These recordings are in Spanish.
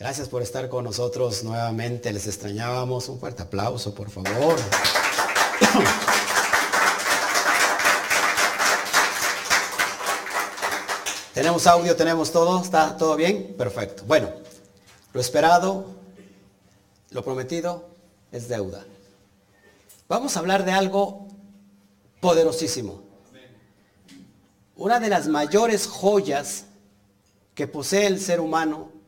Gracias por estar con nosotros nuevamente. Les extrañábamos. Un fuerte aplauso, por favor. Tenemos audio, tenemos todo. ¿Está todo bien? Perfecto. Bueno, lo esperado, lo prometido es deuda. Vamos a hablar de algo poderosísimo. Una de las mayores joyas que posee el ser humano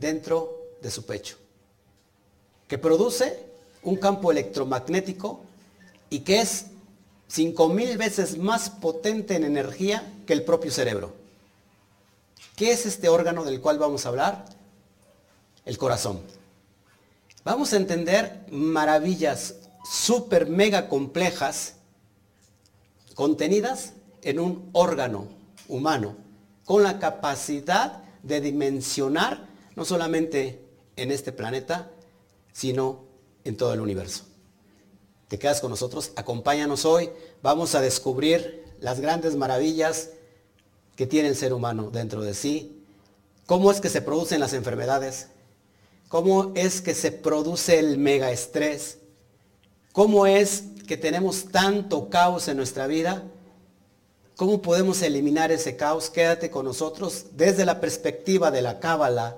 dentro de su pecho, que produce un campo electromagnético y que es cinco mil veces más potente en energía que el propio cerebro. ¿Qué es este órgano del cual vamos a hablar? El corazón. Vamos a entender maravillas súper mega complejas contenidas en un órgano humano con la capacidad de dimensionar no solamente en este planeta, sino en todo el universo. ¿Te quedas con nosotros? Acompáñanos hoy. Vamos a descubrir las grandes maravillas que tiene el ser humano dentro de sí. Cómo es que se producen las enfermedades. Cómo es que se produce el mega estrés. Cómo es que tenemos tanto caos en nuestra vida. ¿Cómo podemos eliminar ese caos? Quédate con nosotros desde la perspectiva de la cábala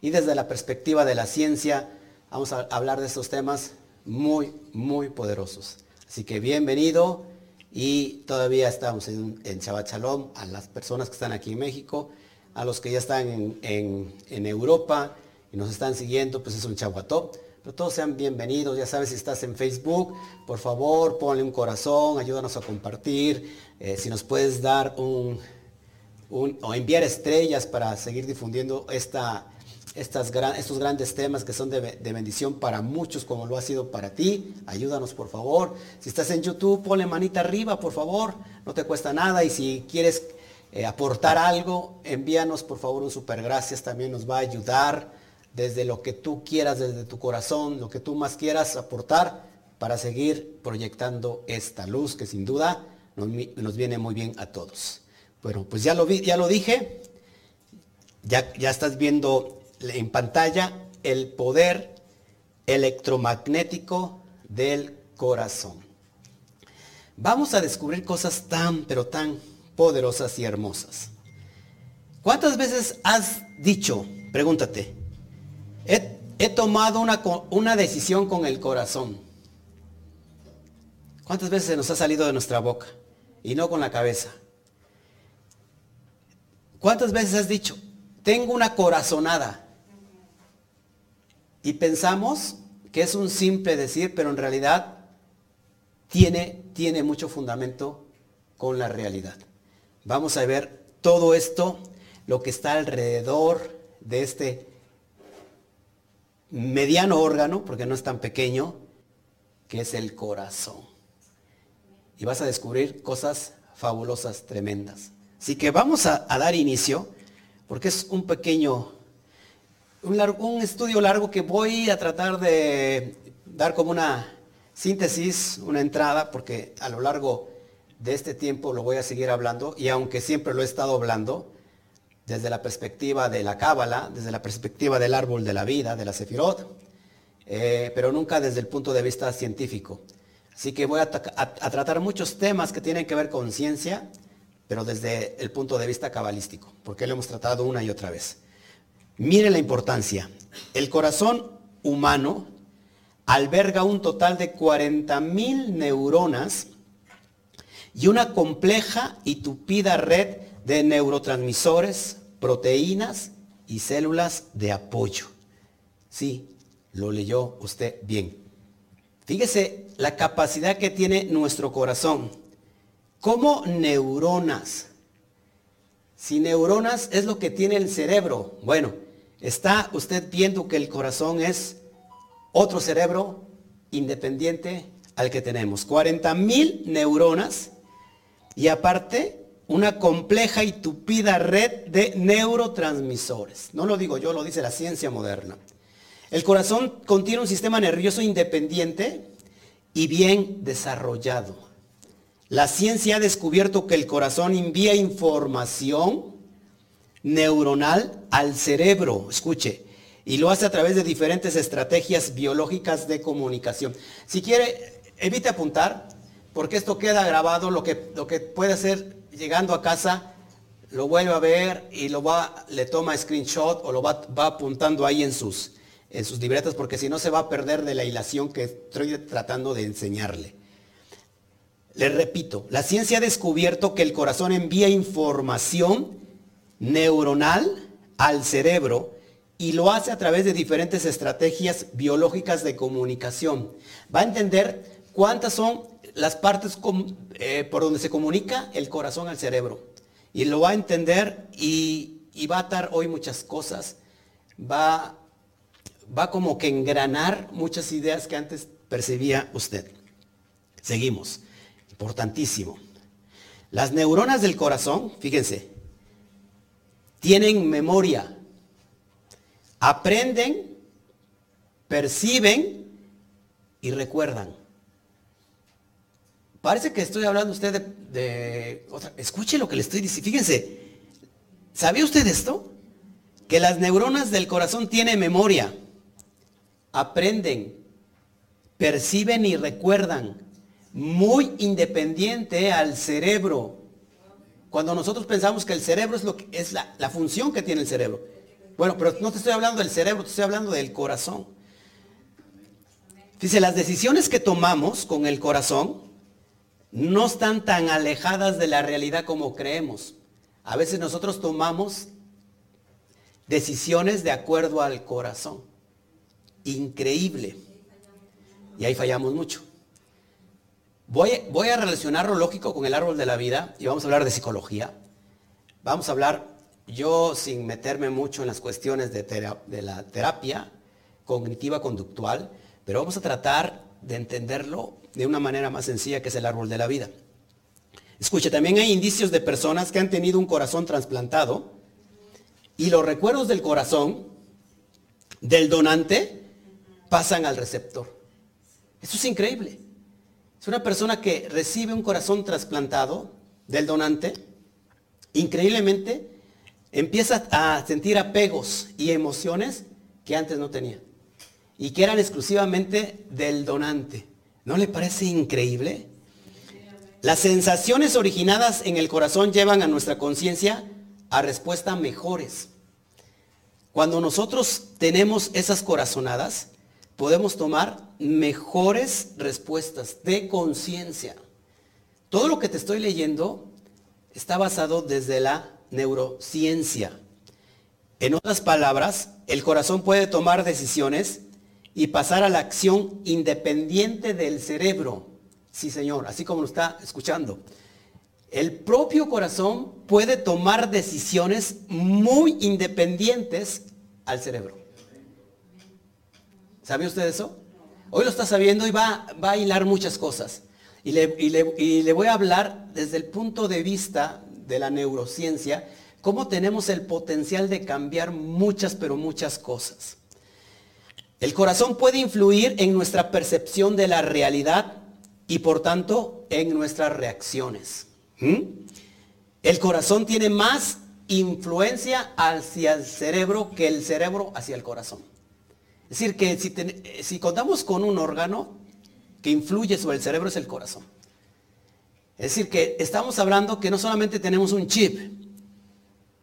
y desde la perspectiva de la ciencia. Vamos a hablar de estos temas muy, muy poderosos. Así que bienvenido y todavía estamos en, en Shabbat a las personas que están aquí en México, a los que ya están en, Europa y nos están siguiendo, pues es un Shabbat pero todos sean bienvenidos, ya sabes si estás en Facebook, por favor ponle un corazón, ayúdanos a compartir, eh, si nos puedes dar un, un, o enviar estrellas para seguir difundiendo esta, estos grandes temas que son de, bendición para muchos como lo ha sido para ti. Ayúdanos por favor. Si estás en YouTube, ponle manita arriba por favor. No te cuesta nada. Y si quieres eh, aportar algo, envíanos por favor un super gracias. También nos va a ayudar desde lo que tú quieras, desde tu corazón, lo que tú más quieras aportar para seguir proyectando esta luz que sin duda nos, viene muy bien a todos. Bueno, pues ya lo, ya lo dije. Ya, ya estás viendo en pantalla el poder electromagnético del corazón. Vamos a descubrir cosas tan, pero tan poderosas y hermosas. ¿Cuántas veces has dicho, pregúntate, he, tomado una, una decisión con el corazón? ¿Cuántas veces se nos ha salido de nuestra boca y no con la cabeza? ¿Cuántas veces has dicho, tengo una corazonada? Y pensamos que es un simple decir, pero en realidad tiene, tiene mucho fundamento con la realidad. Vamos a ver todo esto, lo que está alrededor de este mediano órgano, porque no es tan pequeño, que es el corazón. Y vas a descubrir cosas fabulosas, tremendas. Así que vamos a, a dar inicio, porque es un pequeño un, estudio largo que voy a tratar de dar como una síntesis, una entrada, porque a lo largo de este tiempo lo voy a seguir hablando, y aunque siempre lo he estado hablando, desde la perspectiva de la cábala, desde la perspectiva del árbol de la vida, de la sefirot, eh, pero nunca desde el punto de vista científico. Así que voy a, a, tratar muchos temas que tienen que ver con ciencia, pero desde el punto de vista cabalístico, porque lo hemos tratado una y otra vez. Miren la importancia. El corazón humano alberga un total de 40.000 neuronas y una compleja y tupida red de neurotransmisores, proteínas y células de apoyo. Sí, lo leyó usted bien. Fíjese la capacidad que tiene nuestro corazón. Como neuronas. Si neuronas es lo que tiene el cerebro. Bueno, ¿Está usted viendo que el corazón es otro cerebro independiente al que tenemos? 40 mil neuronas y aparte una compleja y tupida red de neurotransmisores. No lo digo yo, lo dice la ciencia moderna. El corazón contiene un sistema nervioso independiente y bien desarrollado. La ciencia ha descubierto que el corazón envía información neuronal al cerebro, escuche, y lo hace a través de diferentes estrategias biológicas de comunicación. Si quiere, evite apuntar, porque esto queda grabado, lo que, lo que puede hacer llegando a casa, lo vuelve a ver y lo va, le toma screenshot o lo va, va apuntando ahí en sus, en sus libretas, porque si no se va a perder de la hilación que estoy tratando de enseñarle. Le repito, la ciencia ha descubierto que el corazón envía información neuronal al cerebro y lo hace a través de diferentes estrategias biológicas de comunicación. Va a entender cuántas son las partes eh, por donde se comunica el corazón al cerebro. Y lo va a entender y, va a atar hoy muchas cosas. Va, va como que engranar muchas ideas que antes percibía usted. Seguimos. Importantísimo. Las neuronas del corazón, fíjense, tienen memoria aprenden, perciben y recuerdan. Parece que estoy hablando usted de. Escuche lo que le estoy diciendo. Fíjense, ¿sabía usted esto? Que las neuronas del corazón tienen memoria, aprenden, perciben y recuerdan. Muy independiente al cerebro. Cuando nosotros pensamos que el cerebro es, lo es la, la función que tiene el cerebro. Bueno, pero no te estoy hablando del cerebro, te estoy hablando del corazón. Dice, las decisiones que tomamos con el corazón no están tan alejadas de la realidad como creemos. A veces nosotros tomamos decisiones de acuerdo al corazón. Increíble. Y ahí fallamos mucho. Voy, a relacionar lo lógico con el árbol de la vida y vamos a hablar de psicología. Vamos a hablar yo sin meterme mucho en las cuestiones de, la terapia cognitiva conductual, pero vamos a tratar de entenderlo de una manera más sencilla que es el árbol de la vida. Escuche, también hay indicios de personas que han tenido un corazón trasplantado y los recuerdos del corazón del donante pasan al receptor. Eso es increíble. Una persona que recibe un corazón trasplantado del donante, increíblemente empieza a sentir apegos y emociones que antes no tenía y que eran exclusivamente del donante. ¿No le parece increíble? Las sensaciones originadas en el corazón llevan a nuestra conciencia a respuestas mejores. Cuando nosotros tenemos esas corazonadas, podemos tomar mejores respuestas de conciencia. Todo lo que te estoy leyendo está basado desde la neurociencia. En otras palabras, el corazón puede tomar decisiones y pasar a la acción independiente del cerebro. Sí, señor, así como lo está escuchando. El propio corazón puede tomar decisiones muy independientes al cerebro. ¿Sabe usted eso? Hoy lo está sabiendo y va, a hilar muchas cosas. Y le, y le voy a hablar desde el punto de vista de la neurociencia, cómo tenemos el potencial de cambiar muchas, pero muchas cosas. El corazón puede influir en nuestra percepción de la realidad y por tanto en nuestras reacciones. ¿Mm? El corazón tiene más influencia hacia el cerebro que el cerebro hacia el corazón. Es decir, que si, si contamos con un órgano que influye sobre el cerebro es el corazón. Es decir, que estamos hablando que no solamente tenemos un chip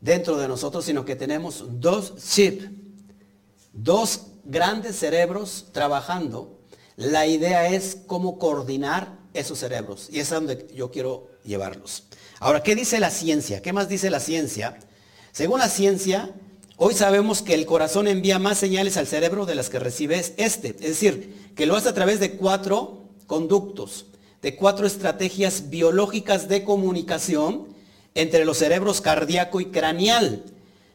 dentro de nosotros, sino que tenemos dos chips, dos grandes cerebros trabajando. La idea es cómo coordinar esos cerebros. Y es a donde yo quiero llevarlos. Ahora, ¿qué dice la ciencia? ¿Qué más dice la ciencia? Según la ciencia, hoy sabemos que el corazón envía más señales al cerebro de las que recibe este. Es decir, que lo hace a través de cuatro conductos de cuatro estrategias biológicas de comunicación entre los cerebros cardíaco y craneal.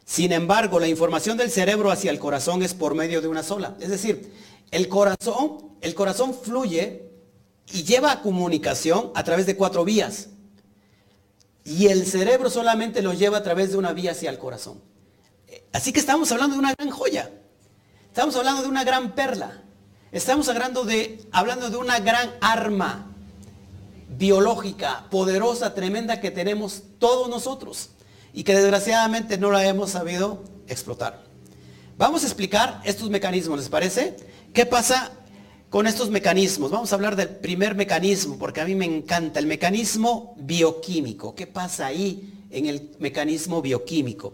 Sin embargo, la información del cerebro hacia el corazón es por medio de una sola. Es decir, el corazón, el corazón fluye y lleva comunicación a través de cuatro vías. Y el cerebro solamente lo lleva a través de una vía hacia el corazón. Así que estamos hablando de una gran joya. Estamos hablando de una gran perla. Estamos hablando de, hablando de una gran arma biológica, poderosa, tremenda que tenemos todos nosotros y que desgraciadamente no la hemos sabido explotar. Vamos a explicar estos mecanismos, ¿les parece? ¿Qué pasa con estos mecanismos? Vamos a hablar del primer mecanismo, porque a mí me encanta, el mecanismo bioquímico. ¿Qué pasa ahí en el mecanismo bioquímico?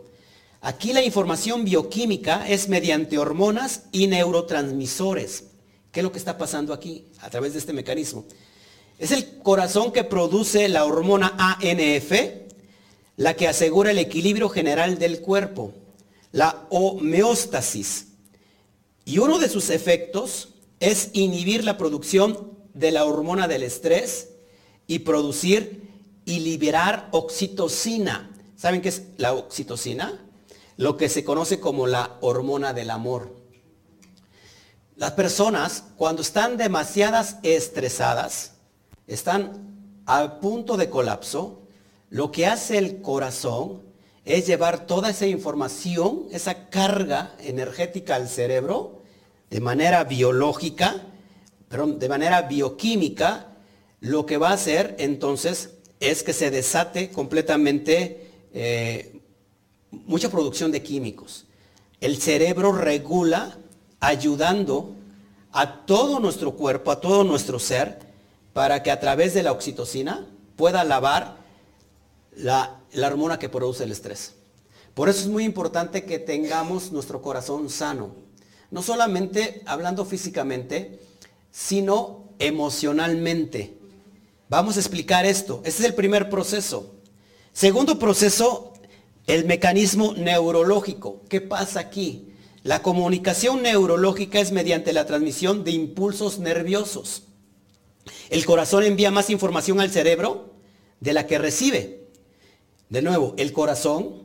Aquí la información bioquímica es mediante hormonas y neurotransmisores. ¿Qué es lo que está pasando aquí a través de este mecanismo? Es el corazón que produce la hormona ANF, la que asegura el equilibrio general del cuerpo, la homeostasis. Y uno de sus efectos es inhibir la producción de la hormona del estrés y producir y liberar oxitocina. ¿Saben qué es la oxitocina? Lo que se conoce como la hormona del amor. Las personas cuando están demasiadas estresadas, están a punto de colapso, lo que hace el corazón es llevar toda esa información, esa carga energética al cerebro, de manera biológica, pero de manera bioquímica, lo que va a hacer entonces es que se desate completamente eh, mucha producción de químicos. El cerebro regula ayudando a todo nuestro cuerpo, a todo nuestro ser, para que a través de la oxitocina pueda lavar la, hormona que produce el estrés. Por eso es muy importante que tengamos nuestro corazón sano. No solamente hablando físicamente, sino emocionalmente. Vamos a explicar esto. Este es el primer proceso. Segundo proceso, el mecanismo neurológico. ¿Qué pasa aquí? La comunicación neurológica es mediante la transmisión de impulsos nerviosos. El corazón envía más información al cerebro de la que recibe. De nuevo, el corazón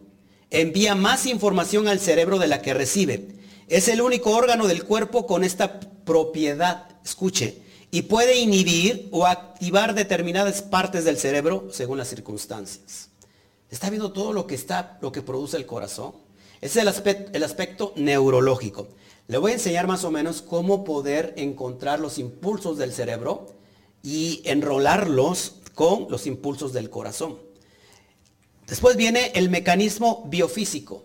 envía más información al cerebro de la que recibe. Es el único órgano del cuerpo con esta propiedad. Escuche, y puede inhibir o activar determinadas partes del cerebro según las circunstancias. ¿Está viendo todo lo que está, lo que produce el corazón? Ese es el aspecto, el aspecto neurológico. Le voy a enseñar más o menos cómo poder encontrar los impulsos del cerebro y enrolarlos con los impulsos del corazón. Después viene el mecanismo biofísico.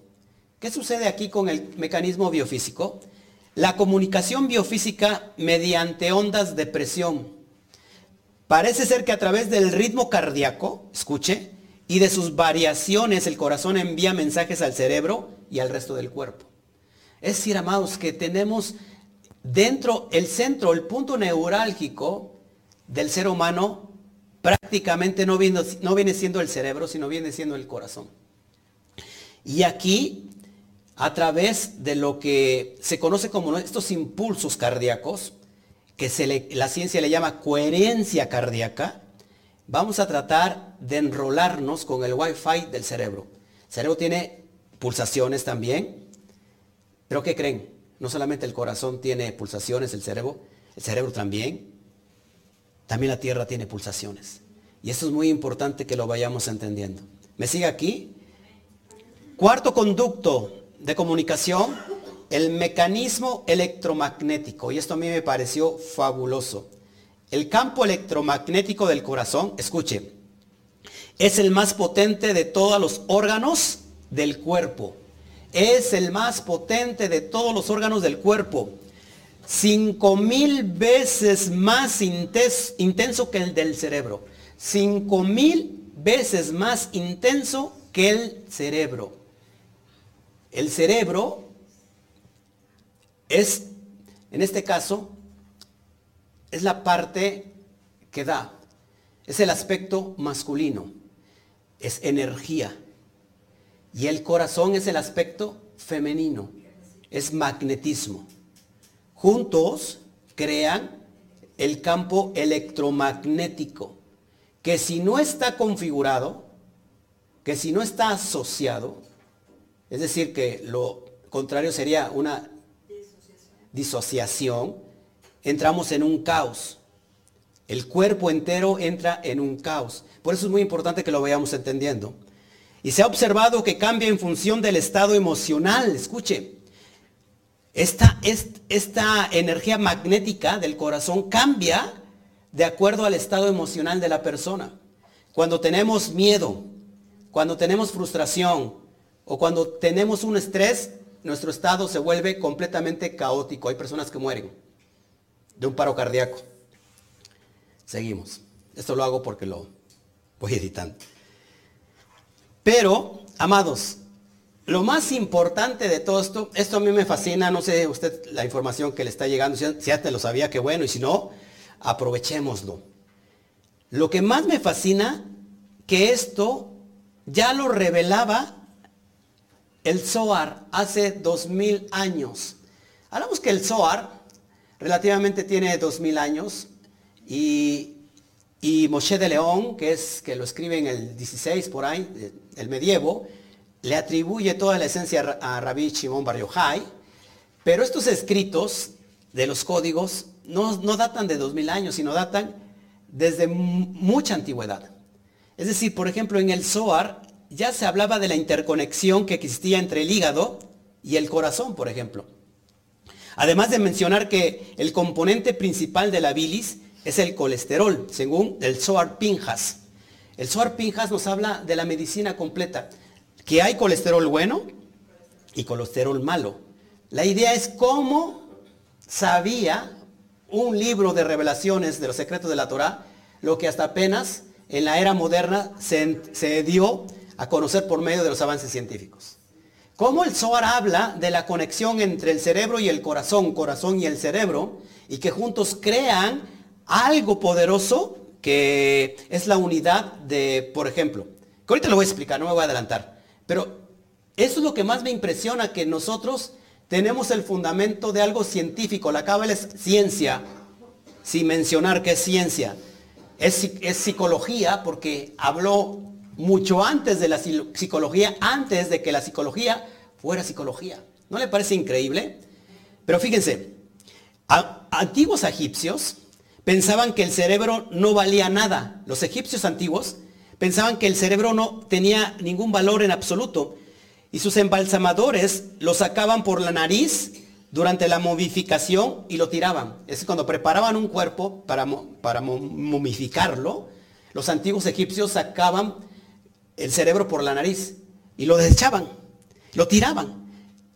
¿Qué sucede aquí con el mecanismo biofísico? La comunicación biofísica mediante ondas de presión. Parece ser que a través del ritmo cardíaco, escuche, y de sus variaciones el corazón envía mensajes al cerebro y al resto del cuerpo. Es decir, amados, que tenemos dentro el centro, el punto neurálgico del ser humano, prácticamente no viene, siendo el cerebro, sino viene siendo el corazón. Y aquí a través de lo que se conoce como estos impulsos cardíacos, que la ciencia le llama coherencia cardíaca, vamos a tratar de enrolarnos con el wifi del cerebro. El cerebro tiene pulsaciones también, pero ¿qué creen? No solamente el corazón tiene pulsaciones, el cerebro, el cerebro también, también la tierra tiene pulsaciones. Y esto es muy importante que lo vayamos entendiendo. ¿Me sigue aquí? Cuarto conducto de comunicación, el mecanismo electromagnético. Y esto a mí me pareció fabuloso. El campo electromagnético del corazón, escuche, es el más potente de todos los órganos del cuerpo. Es el más potente de todos los órganos del cuerpo. Cinco mil veces más intenso que el del cerebro. Cinco mil veces más intenso que el cerebro. El cerebro es, en este caso, es la parte que da, es el aspecto masculino, es energía. Y el corazón es el aspecto femenino, es magnetismo. Juntos crean el campo electromagnético, que si no está configurado, que si no está asociado, es decir, que lo contrario sería una disociación. Entramos en un caos. El cuerpo entero entra en un caos. Por eso es muy importante que lo vayamos entendiendo. Y se ha observado que cambia en función del estado emocional. Escuche, esta, esta energía magnética del corazón cambia de acuerdo al estado emocional de la persona. Cuando tenemos miedo, cuando tenemos frustración, o cuando tenemos un estrés, nuestro estado se vuelve completamente caótico. Hay personas que mueren de un paro cardíaco. Seguimos. Esto lo hago porque lo voy editando. Pero, amados, lo más importante de todo esto, esto a mí me fascina, no sé usted la información que le está llegando, si ya te lo sabía, que bueno, y si no, aprovechémoslo. Lo que más me fascina, que esto ya lo revelaba el Zohar hace dos mil años. Hablamos que el Zohar relativamente tiene dos mil años y, y, Moshe de León, que es que lo escribe en el 16 por ahí, el medievo, le atribuye toda la esencia a Rabbi Shimon Bar Yochai, pero estos escritos de los códigos no, no datan de dos mil años, sino datan desde mucha antigüedad. Es decir, por ejemplo, en el Zohar ya se hablaba de la interconexión que existía entre el hígado y el corazón, por ejemplo. Además de mencionar que el componente principal de la bilis es el colesterol, según el Zohar Pinjas. El Zohar Pinjas nos habla de la medicina completa, que hay colesterol bueno y colesterol malo. La idea es cómo sabía un libro de revelaciones de los secretos de la Torah, lo que hasta apenas en la era moderna se dio a conocer por medio de los avances científicos. Cómo el Zohar habla de la conexión entre el cerebro y el corazón, corazón y el cerebro, y que juntos crean algo poderoso que es la unidad de, por ejemplo, que ahorita lo voy a explicar, no me voy a adelantar, pero eso es lo que más me impresiona, que nosotros tenemos el fundamento de algo científico, la cábala es ciencia, sin mencionar que es ciencia, es, es psicología porque habló mucho antes de la psicología, antes de que la psicología fuera psicología. ¿No le parece increíble? Pero fíjense, antiguos egipcios pensaban que el cerebro no valía nada. Los egipcios antiguos pensaban que el cerebro no tenía ningún valor en absoluto. Y sus embalsamadores lo sacaban por la nariz durante la momificación y lo tiraban. Es cuando preparaban un cuerpo para, para momificarlo, los antiguos egipcios sacaban el cerebro por la nariz y lo desechaban, lo tiraban.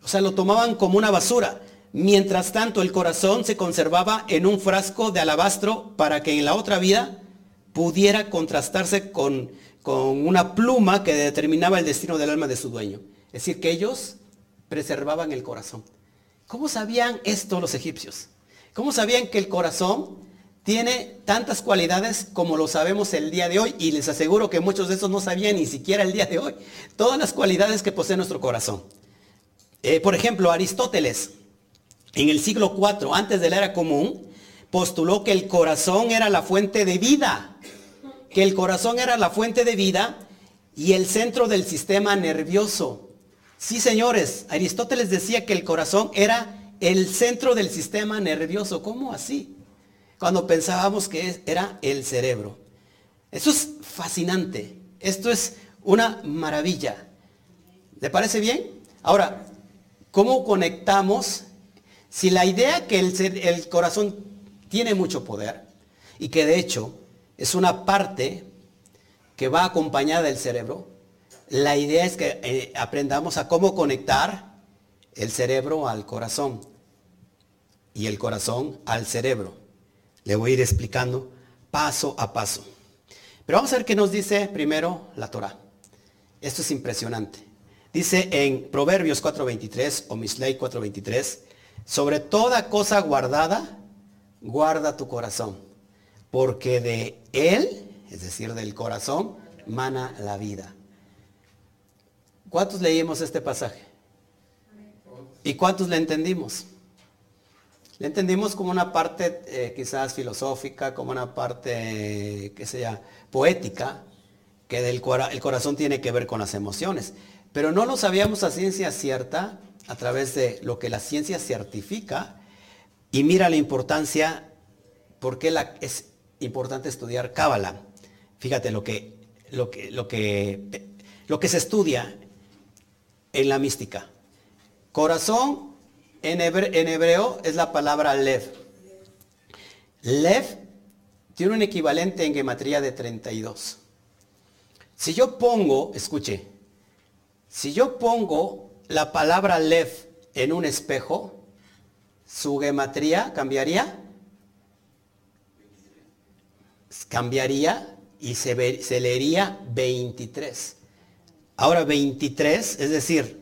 O sea, lo tomaban como una basura. Mientras tanto, el corazón se conservaba en un frasco de alabastro para que en la otra vida pudiera contrastarse con, con una pluma que determinaba el destino del alma de su dueño. Es decir, que ellos preservaban el corazón. ¿Cómo sabían esto los egipcios? ¿Cómo sabían que el corazón tiene tantas cualidades como lo sabemos el día de hoy y les aseguro que muchos de esos no sabían ni siquiera el día de hoy. Todas las cualidades que posee nuestro corazón. Eh, por ejemplo, Aristóteles, en el siglo IV, antes de la era común, postuló que el corazón era la fuente de vida, que el corazón era la fuente de vida y el centro del sistema nervioso. Sí, señores, Aristóteles decía que el corazón era el centro del sistema nervioso. ¿Cómo así? Cuando pensábamos que era el cerebro. Eso es fascinante. Esto es una maravilla. ¿Le parece bien? Ahora, ¿cómo conectamos? Si la idea que el, el corazón tiene mucho poder y que de hecho es una parte que va acompañada del cerebro, la idea es que eh, aprendamos a cómo conectar el cerebro al corazón y el corazón al cerebro. Le voy a ir explicando paso a paso. Pero vamos a ver qué nos dice primero la Torah. Esto es impresionante. Dice en Proverbios 4.23 o Misley 4.23, sobre toda cosa guardada, guarda tu corazón, porque de él, es decir, del corazón, mana la vida. ¿Cuántos leímos este pasaje? ¿Y cuántos le entendimos? Le entendimos como una parte eh, quizás filosófica, como una parte, que sea, poética, que el corazón tiene que ver con las emociones. Pero no lo sabíamos a ciencia cierta a través de lo que la ciencia certifica. Y mira la importancia, por qué es importante estudiar Cábala. Fíjate lo que, lo, que, lo, que, lo que se estudia en la mística. Corazón en hebreo, es la palabra lev. Lev tiene un equivalente en gematría de 32. Si yo pongo, escuche, si yo pongo la palabra lev en un espejo, su gematría cambiaría. Cambiaría y se, leería 23. Ahora 23, es decir,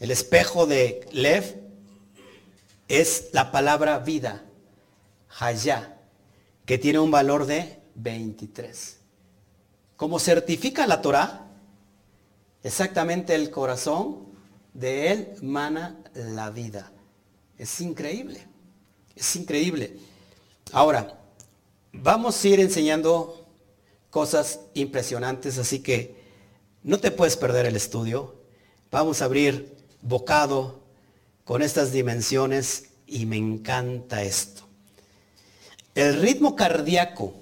el espejo de Lev es la palabra vida, Hayá, que tiene un valor de 23. Como certifica la Torah, exactamente el corazón de él mana la vida. Es increíble, es increíble. Ahora, vamos a ir enseñando cosas impresionantes, así que no te puedes perder el estudio. Vamos a abrir bocado con estas dimensiones y me encanta esto. El ritmo cardíaco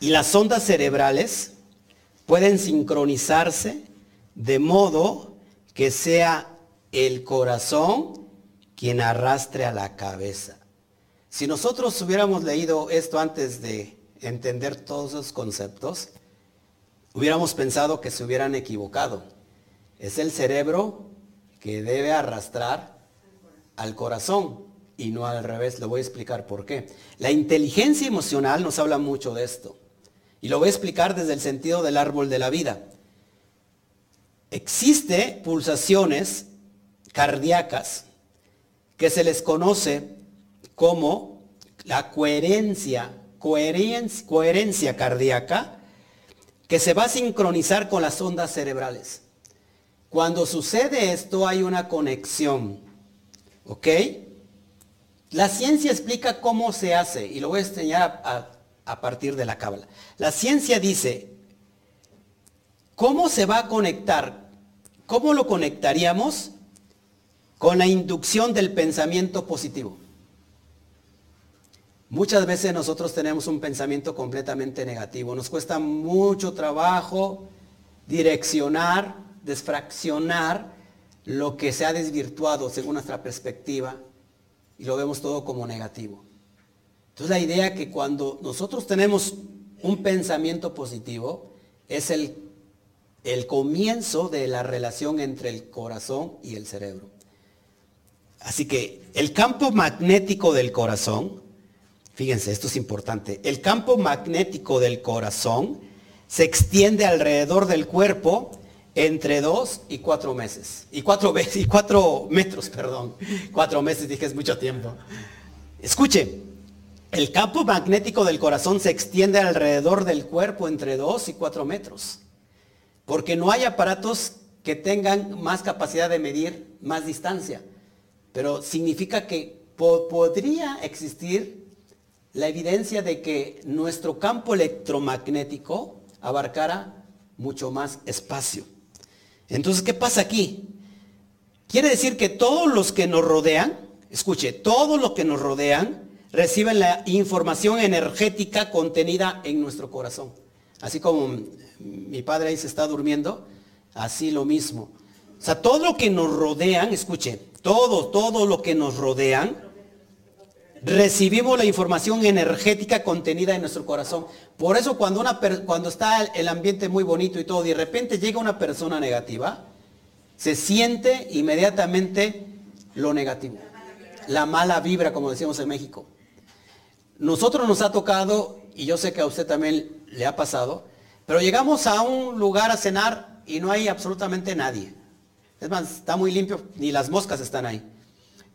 y las ondas cerebrales pueden sincronizarse de modo que sea el corazón quien arrastre a la cabeza. Si nosotros hubiéramos leído esto antes de entender todos esos conceptos, hubiéramos pensado que se hubieran equivocado. Es el cerebro que debe arrastrar al corazón y no al revés. Le voy a explicar por qué. La inteligencia emocional nos habla mucho de esto. Y lo voy a explicar desde el sentido del árbol de la vida. Existe pulsaciones cardíacas que se les conoce como la coherencia, coherencia, coherencia cardíaca que se va a sincronizar con las ondas cerebrales. Cuando sucede esto hay una conexión. ¿Ok? La ciencia explica cómo se hace y lo voy a enseñar a, partir de la cábala. La ciencia dice, ¿cómo se va a conectar? ¿Cómo lo conectaríamos? Con la inducción del pensamiento positivo. Muchas veces nosotros tenemos un pensamiento completamente negativo. Nos cuesta mucho trabajo direccionar, desfraccionar lo que se ha desvirtuado según nuestra perspectiva y lo vemos todo como negativo. Entonces la idea que cuando nosotros tenemos un pensamiento positivo es el, el comienzo de la relación entre el corazón y el cerebro. Así que el campo magnético del corazón Fíjense, esto es importante. El campo magnético del corazón se extiende alrededor del cuerpo entre dos y cuatro meses. Y cuatro, y cuatro metros, perdón. Cuatro meses, dije, es mucho tiempo. Escuche, el campo magnético del corazón se extiende alrededor del cuerpo entre dos y cuatro metros. Porque no hay aparatos que tengan más capacidad de medir más distancia. Pero significa que podría existir la evidencia de que nuestro campo electromagnético abarcara mucho más espacio. Entonces, ¿qué pasa aquí? Quiere decir que todos los que nos rodean, escuche, todos los que nos rodean reciben la información energética contenida en nuestro corazón. Así como mi padre ahí se está durmiendo, así lo mismo. O sea, todo lo que nos rodean, escuche, todo, todo lo que nos rodean, recibimos la información energética contenida en nuestro corazón. Por eso cuando, está el ambiente muy bonito y todo, de repente llega una persona negativa, se siente inmediatamente lo negativo. La mala vibra, como decimos en México. Nosotros nos ha tocado, y yo sé que a usted también le ha pasado, pero llegamos a un lugar a cenar y no hay absolutamente nadie. Es más, está muy limpio, ni las moscas están ahí.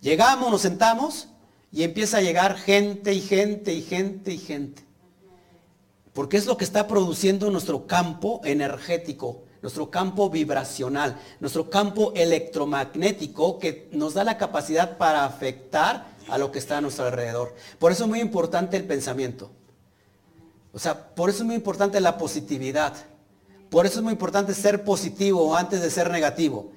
Llegamos, nos sentamos y empieza a llegar gente y gente y gente y gente. Porque es lo que está produciendo nuestro campo energético, nuestro campo vibracional, nuestro campo electromagnético que nos da la capacidad para afectar a lo que está a nuestro alrededor. Por eso es muy importante el pensamiento. O sea, por eso es muy importante la positividad. Por eso es muy importante ser positivo antes de ser negativo.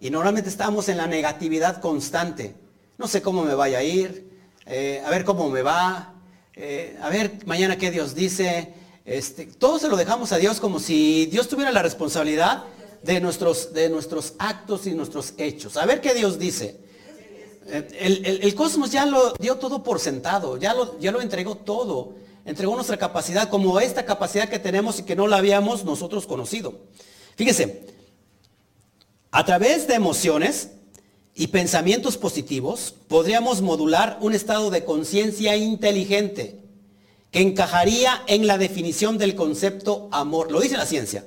Y normalmente estamos en la negatividad constante. No sé cómo me vaya a ir, eh, a ver cómo me va, eh, a ver mañana qué Dios dice. Este, todo se lo dejamos a Dios como si Dios tuviera la responsabilidad de nuestros, de nuestros actos y nuestros hechos. A ver qué Dios dice. Eh, el, cosmos ya lo dio todo por sentado, ya lo, ya lo entregó todo. Entregó nuestra capacidad como esta capacidad que tenemos y que no la habíamos nosotros conocido. Fíjese, a través de emociones, y pensamientos positivos, podríamos modular un estado de conciencia inteligente que encajaría en la definición del concepto amor. Lo dice la ciencia.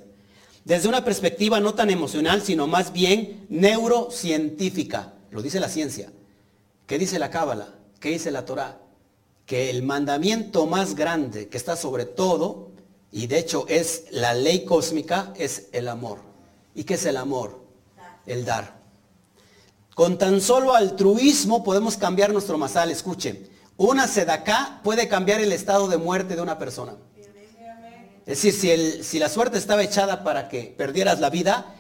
Desde una perspectiva no tan emocional, sino más bien neurocientífica. Lo dice la ciencia. ¿Qué dice la Cábala? ¿Qué dice la Torah? Que el mandamiento más grande que está sobre todo, y de hecho es la ley cósmica, es el amor. ¿Y qué es el amor? El dar. Con tan solo altruismo podemos cambiar nuestro masal. Escuche, una sedacá puede cambiar el estado de muerte de una persona. Es decir, si, la suerte estaba echada para que perdieras la vida,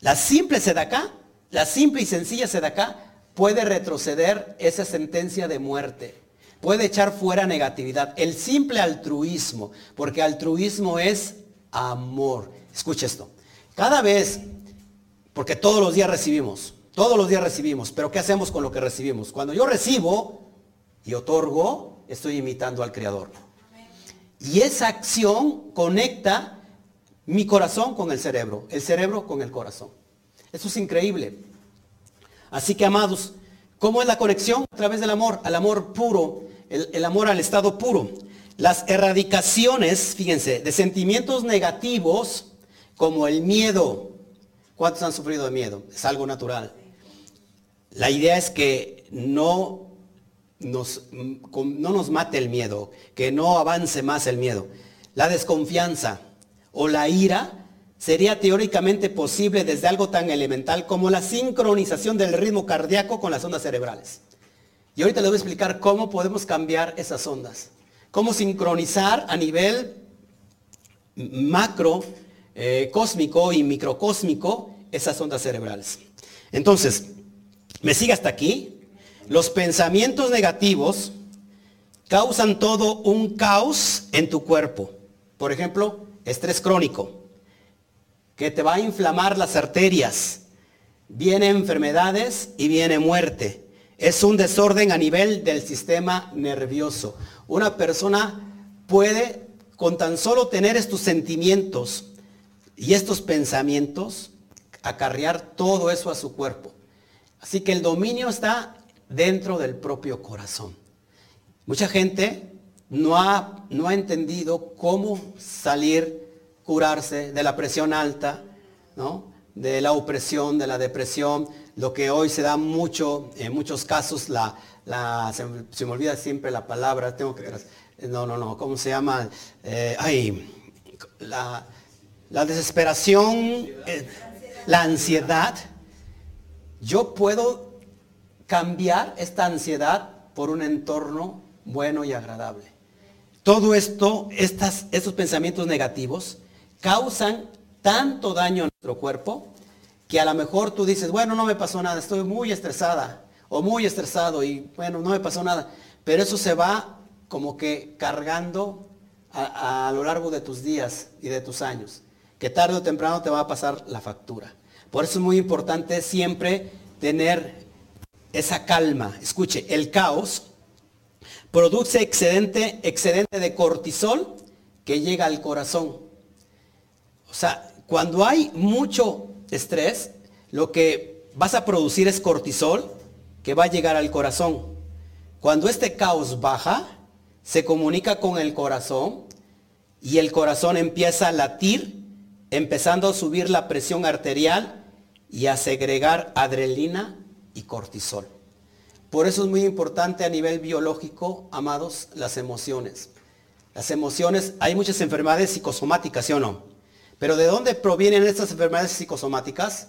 la simple sedacá, la simple y sencilla sedacá, puede retroceder esa sentencia de muerte. Puede echar fuera negatividad. El simple altruismo, porque altruismo es amor. Escuche esto. Cada vez, porque todos los días recibimos, todos los días recibimos, pero ¿qué hacemos con lo que recibimos? Cuando yo recibo y otorgo, estoy imitando al Creador. Y esa acción conecta mi corazón con el cerebro, el cerebro con el corazón. Eso es increíble. Así que, amados, ¿cómo es la conexión? A través del amor, al amor puro, el, amor al estado puro. Las erradicaciones, fíjense, de sentimientos negativos como el miedo. ¿Cuántos han sufrido de miedo? Es algo natural. La idea es que no nos, no nos mate el miedo, que no avance más el miedo. La desconfianza o la ira sería teóricamente posible desde algo tan elemental como la sincronización del ritmo cardíaco con las ondas cerebrales. Y ahorita les voy a explicar cómo podemos cambiar esas ondas. Cómo sincronizar a nivel macro, eh, cósmico y microcósmico esas ondas cerebrales. Entonces, ¿Me sigue hasta aquí? Los pensamientos negativos causan todo un caos en tu cuerpo. Por ejemplo, estrés crónico, que te va a inflamar las arterias. Viene enfermedades y viene muerte. Es un desorden a nivel del sistema nervioso. Una persona puede, con tan solo tener estos sentimientos y estos pensamientos, acarrear todo eso a su cuerpo. Así que el dominio está dentro del propio corazón. Mucha gente no ha, no ha entendido cómo salir, curarse de la presión alta, de la opresión, de la depresión, lo que hoy se da mucho, en muchos casos, la, se, me olvida siempre la palabra, tengo que... No, no, no, ¿cómo se llama? Eh, ay, la, desesperación, eh, la ansiedad yo puedo cambiar esta ansiedad por un entorno bueno y agradable. Todo esto, estos pensamientos negativos, causan tanto daño a nuestro cuerpo que a lo mejor tú dices, bueno, no me pasó nada, estoy muy estresada o muy estresado y bueno, no me pasó nada. Pero eso se va como que cargando a lo largo de tus días y de tus años, que tarde o temprano te va a pasar la factura. Por eso es muy importante siempre tener esa calma. Escuche, el caos produce excedente, excedente de cortisol que llega al corazón. O sea, cuando hay mucho estrés, lo que vas a producir es cortisol que va a llegar al corazón. Cuando este caos baja, se comunica con el corazón y el corazón empieza a latir, empezando a subir la presión arterial y a segregar adrenalina y cortisol. Por eso es muy importante a nivel biológico, amados, las emociones. Las emociones, hay muchas enfermedades psicosomáticas, ¿sí o no? Pero ¿de dónde provienen estas enfermedades psicosomáticas?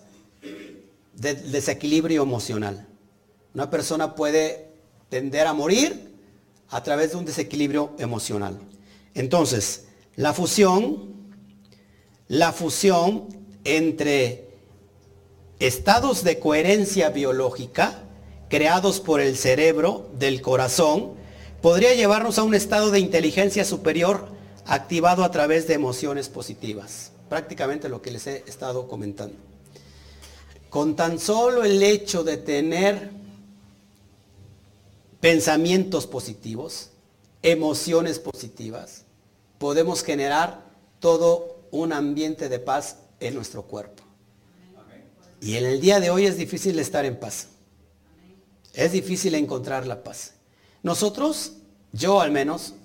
Del desequilibrio emocional. Una persona puede tender a morir a través de un desequilibrio emocional. Entonces, la fusión, la fusión entre estados de coherencia biológica creados por el cerebro del corazón podría llevarnos a un estado de inteligencia superior activado a través de emociones positivas. Prácticamente lo que les he estado comentando. Con tan solo el hecho de tener pensamientos positivos, emociones positivas, podemos generar todo un ambiente de paz en nuestro cuerpo. Y en el día de hoy es difícil estar en paz. Es difícil encontrar la paz. Nosotros, yo al menos,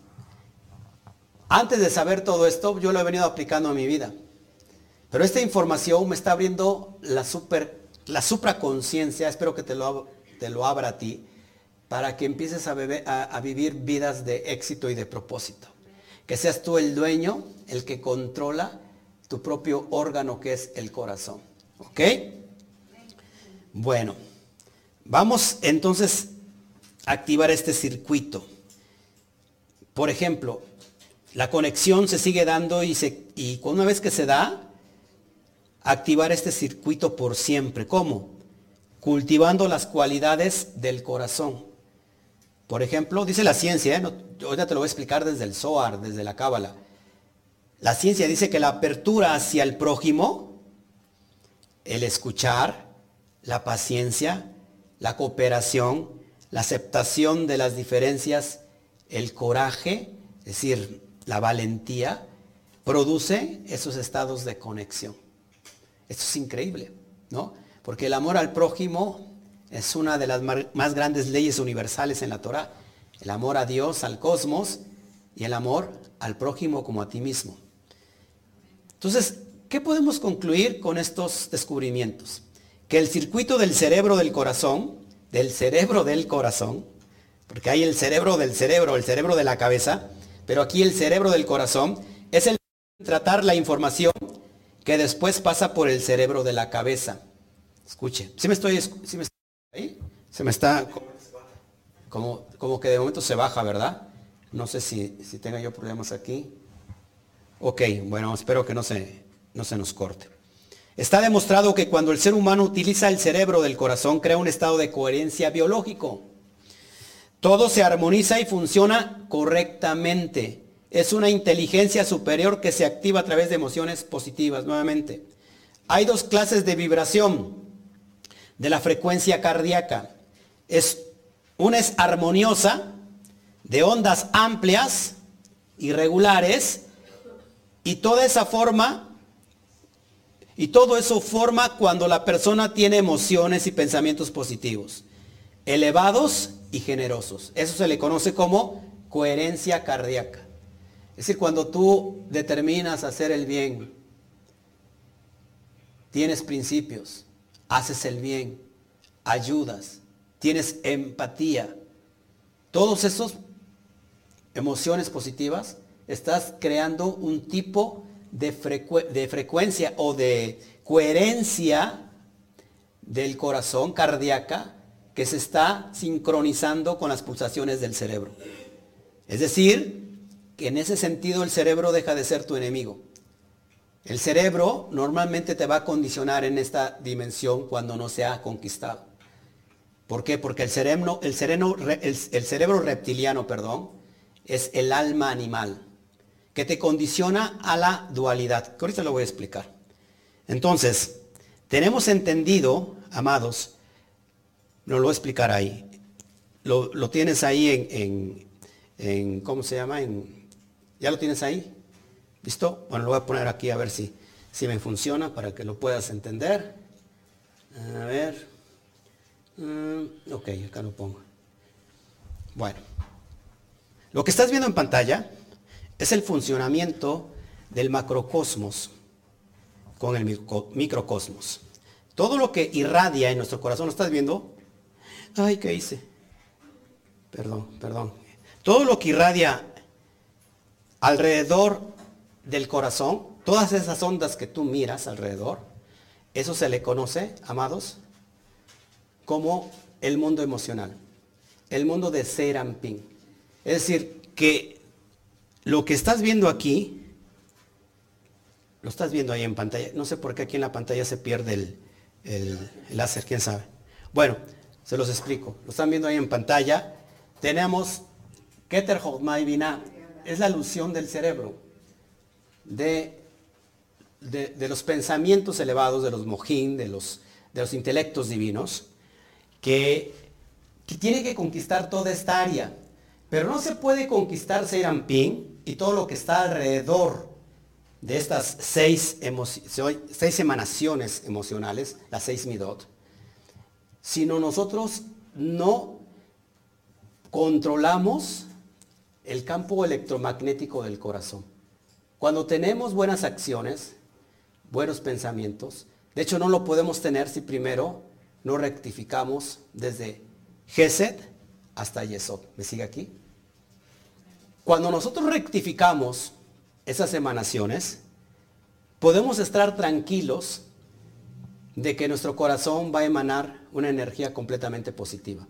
antes de saber todo esto, yo lo he venido aplicando a mi vida. Pero esta información me está abriendo la super, la supraconciencia, espero que te lo, te lo abra a ti, para que empieces a, a vivir vidas de éxito y de propósito. Que seas tú el dueño, el que controla tu propio órgano que es el corazón. ¿Ok? Bueno, vamos entonces a activar este circuito. Por ejemplo, la conexión se sigue dando y, una vez que se da, activar este circuito por siempre. ¿Cómo? Cultivando las cualidades del corazón. Por ejemplo, dice la ciencia, ¿eh? yo ya te lo voy a explicar desde el Zohar, desde la Cábala. La ciencia dice que la apertura hacia el prójimo, el escuchar, la paciencia, la cooperación, la aceptación de las diferencias, el coraje, es decir, la valentía, produce esos estados de conexión. Esto es increíble, ¿no? Porque el amor al prójimo es una de las más grandes leyes universales en la Torah. El amor a Dios, al cosmos y el amor al prójimo como a ti mismo. Entonces, ¿qué podemos concluir con estos descubrimientos? Que el circuito del cerebro del corazón, del cerebro del corazón, porque hay el cerebro del cerebro, el cerebro de la cabeza, pero aquí el cerebro del corazón es el tratar la información que después pasa por el cerebro de la cabeza. Escuche, si me estoy, si me ahí? Se me está como, como que de momento se baja, ¿verdad? No sé si, si tenga yo problemas aquí. Ok, bueno, espero que no se, no se nos corte. Está demostrado que cuando el ser humano utiliza el cerebro del corazón, crea un estado de coherencia biológico. Todo se armoniza y funciona correctamente. Es una inteligencia superior que se activa a través de emociones positivas, nuevamente. Hay dos clases de vibración de la frecuencia cardíaca. Una es armoniosa, de ondas amplias, irregulares, y toda esa forma, y todo eso forma cuando la persona tiene emociones y pensamientos positivos, elevados y generosos. Eso se le conoce como coherencia cardíaca. Es decir, cuando tú determinas hacer el bien, tienes principios, haces el bien, ayudas, tienes empatía, todos esos emociones positivas estás creando un tipo de, frecuencia o de coherencia del corazón cardíaca que se está sincronizando con las pulsaciones del cerebro. Es decir, que en ese sentido el cerebro deja de ser tu enemigo. El cerebro normalmente te va a condicionar en esta dimensión cuando no se ha conquistado. ¿Por qué? Porque el cerebro, el el cerebro reptiliano, perdón, es el alma animal que te condiciona a la dualidad. Que ahorita lo voy a explicar. Entonces, tenemos entendido, amados, no lo voy a explicar ahí. Lo, tienes ahí en, en, ¿cómo se llama? En, ¿Ya lo tienes ahí? ¿Listo? Bueno, lo voy a poner aquí a ver si, si me funciona para que lo puedas entender. A ver. Mm, ok, acá lo pongo. Bueno. Lo que estás viendo en pantalla es el funcionamiento del macrocosmos con el microcosmos. Todo lo que irradia en nuestro corazón, ¿lo estás viendo? Ay, ¿qué hice? Perdón, perdón. Todo lo que irradia alrededor del corazón, todas esas ondas que tú miras alrededor, eso se le conoce, amados, como el mundo emocional, el mundo de Serampín. Es decir, que lo que estás viendo aquí, lo estás viendo ahí en pantalla. No sé por qué aquí en la pantalla se pierde el, el, láser, quién sabe. Bueno, se los explico. Lo están viendo ahí en pantalla. Tenemos Keter Binah. Es la alusión del cerebro, de, de, los pensamientos elevados, de los mojín, de los, de los intelectos divinos, que, que tiene que conquistar toda esta área. Pero no se puede conquistar Serampín y todo lo que está alrededor de estas seis, seis emanaciones emocionales, las seis midot, sino nosotros no controlamos el campo electromagnético del corazón. Cuando tenemos buenas acciones, buenos pensamientos, de hecho no lo podemos tener si primero no rectificamos desde Geset hasta Yesod. ¿Me sigue aquí? Cuando nosotros rectificamos esas emanaciones, podemos estar tranquilos de que nuestro corazón va a emanar una energía completamente positiva.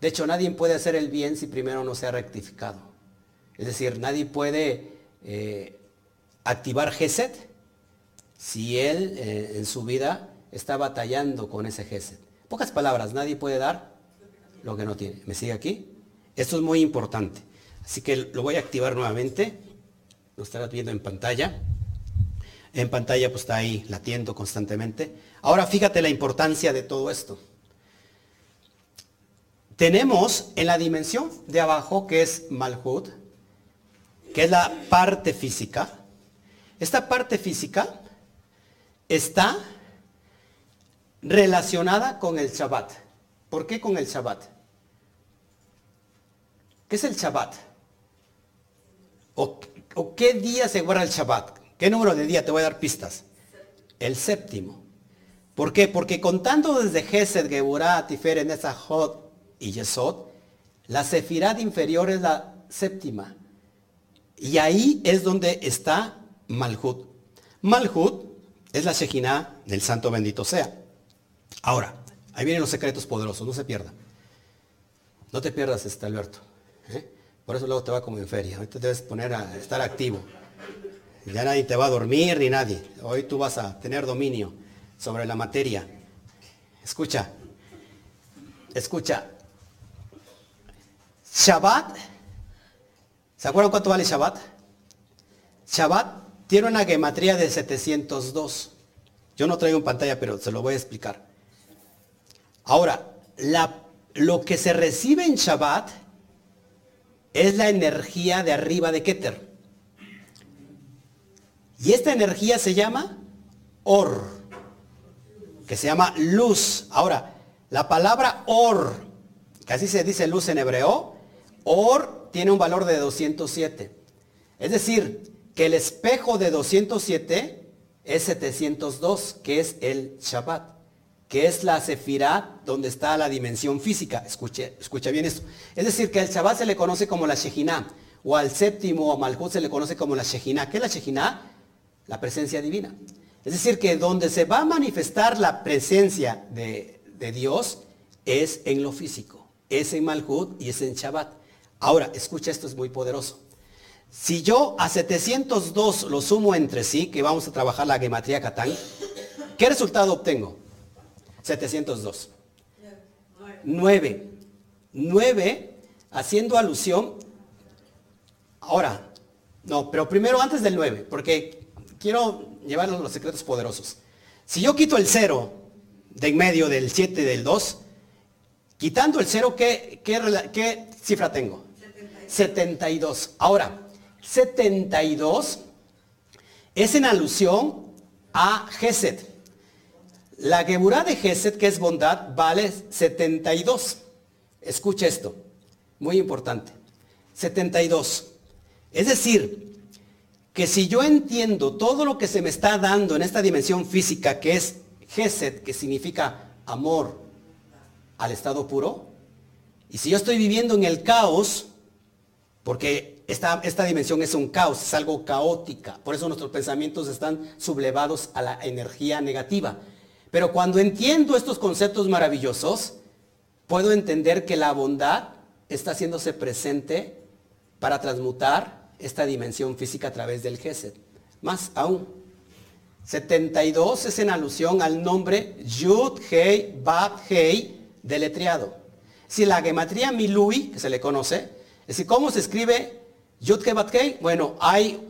De hecho, nadie puede hacer el bien si primero no se ha rectificado. Es decir, nadie puede eh, activar Geset si él eh, en su vida está batallando con ese Geset. Pocas palabras, nadie puede dar lo que no tiene. ¿Me sigue aquí? Esto es muy importante. Así que lo voy a activar nuevamente. Lo estarás viendo en pantalla. En pantalla pues está ahí latiendo constantemente. Ahora fíjate la importancia de todo esto. Tenemos en la dimensión de abajo que es Malhut, que es la parte física. Esta parte física está relacionada con el Shabbat. ¿Por qué con el Shabbat? ¿Qué es el Shabbat? ¿O, qué día se guarda el Shabbat? ¿Qué número de día? Te voy a dar pistas. El séptimo. ¿Por qué? Porque contando desde Gesed, Geburah, Tiferet, Nesahot y Yesod, la Sefirad inferior es la séptima. Y ahí es donde está Malhut. Malhut es la Shejinah del Santo Bendito sea. Ahora, ahí vienen los secretos poderosos, no se pierda. No te pierdas, este Alberto. ¿eh? Por eso luego te va como en feria. Te debes poner a estar activo. Ya nadie te va a dormir ni nadie. Hoy tú vas a tener dominio sobre la materia. Escucha, escucha. Shabbat, ¿se acuerdan cuánto vale Shabbat? Shabbat tiene una gematría de 702. Yo no traigo en pantalla, pero se lo voy a explicar. Ahora, lo que se recibe en Shabbat es la energía de arriba de Keter. Y esta energía se llama Or, que se llama luz. Ahora, la palabra Or, que así se dice luz en hebreo, Or tiene un valor de 207. Es decir, que el espejo de 207 es 702, que es el Shabbat que es la Sefirá, donde está la dimensión física. Escuche, escucha bien esto. Es decir, que al Shabbat se le conoce como la Shejinah, o al séptimo o Malhut se le conoce como la Shejinah. ¿Qué es la Shejinah? La presencia divina. Es decir, que donde se va a manifestar la presencia de, de Dios es en lo físico, es en Malhut y es en Shabbat. Ahora, escucha, esto es muy poderoso. Si yo a 702 lo sumo entre sí, que vamos a trabajar la gematría Catán, ¿qué resultado obtengo? 702. 9. 9 haciendo alusión. Ahora, no, pero primero antes del 9, porque quiero llevarnos los secretos poderosos. Si yo quito el 0 de en medio del 7 del 2, quitando el 0, ¿qué, qué, cifra tengo? 72. Ahora, 72 es en alusión a Geset. La Geburá de Geset, que es bondad, vale 72. Escucha esto, muy importante. 72. Es decir, que si yo entiendo todo lo que se me está dando en esta dimensión física, que es Geset, que significa amor al estado puro, y si yo estoy viviendo en el caos, porque esta, esta dimensión es un caos, es algo caótica, por eso nuestros pensamientos están sublevados a la energía negativa. Pero cuando entiendo estos conceptos maravillosos, puedo entender que la bondad está haciéndose presente para transmutar esta dimensión física a través del Gesed. Más aún, 72 es en alusión al nombre Yud Hei Bat Hei deletreado. Si la gematría Milui, que se le conoce, es decir, ¿cómo se escribe Yud Hei Bat Hei? Bueno, hay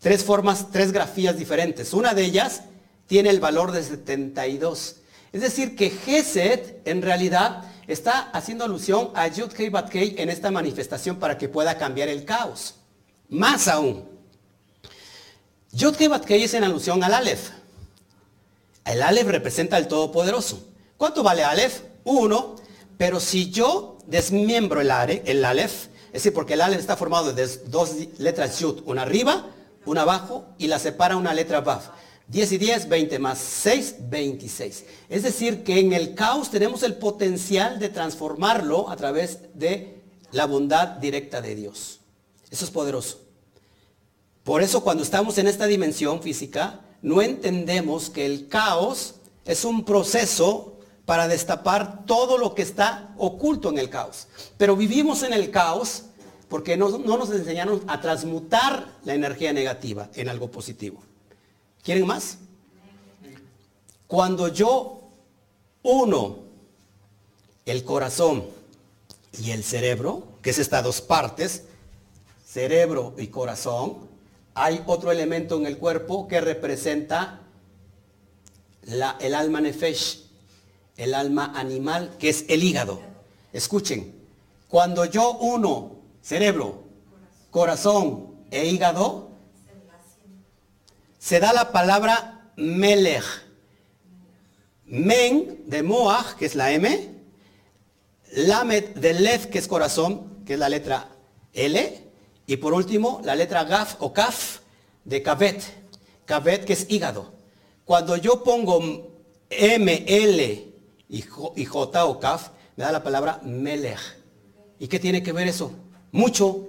tres formas, tres grafías diferentes. Una de ellas tiene el valor de 72. Es decir, que Geset en realidad está haciendo alusión a Yud Kei Bat Kei en esta manifestación para que pueda cambiar el caos. Más aún, Yud Kei Bat Kei es en alusión al Aleph. El Aleph representa al Todopoderoso. ¿Cuánto vale Aleph? Uno. pero si yo desmiembro el, are, el Aleph, es decir, porque el Aleph está formado de dos letras Yud, una arriba, una abajo, y la separa una letra Vav. 10 y 10, 20 más 6, 26. Es decir, que en el caos tenemos el potencial de transformarlo a través de la bondad directa de Dios. Eso es poderoso. Por eso cuando estamos en esta dimensión física, no entendemos que el caos es un proceso para destapar todo lo que está oculto en el caos. Pero vivimos en el caos porque no, no nos enseñaron a transmutar la energía negativa en algo positivo. ¿Quieren más? Cuando yo uno el corazón y el cerebro, que es estas dos partes, cerebro y corazón, hay otro elemento en el cuerpo que representa el alma nefesh, el alma animal, que es el hígado. Escuchen, cuando yo uno cerebro, corazón e hígado, se da la palabra melech. Men de Moach, que es la M, Lamed de Lev, que es corazón, que es la letra L, y por último la letra Gaf o Kaf de Kavet, Kavet que es hígado. Cuando yo pongo M, L y J, o Kaf, me da la palabra Melech. ¿Y qué tiene que ver eso? Mucho.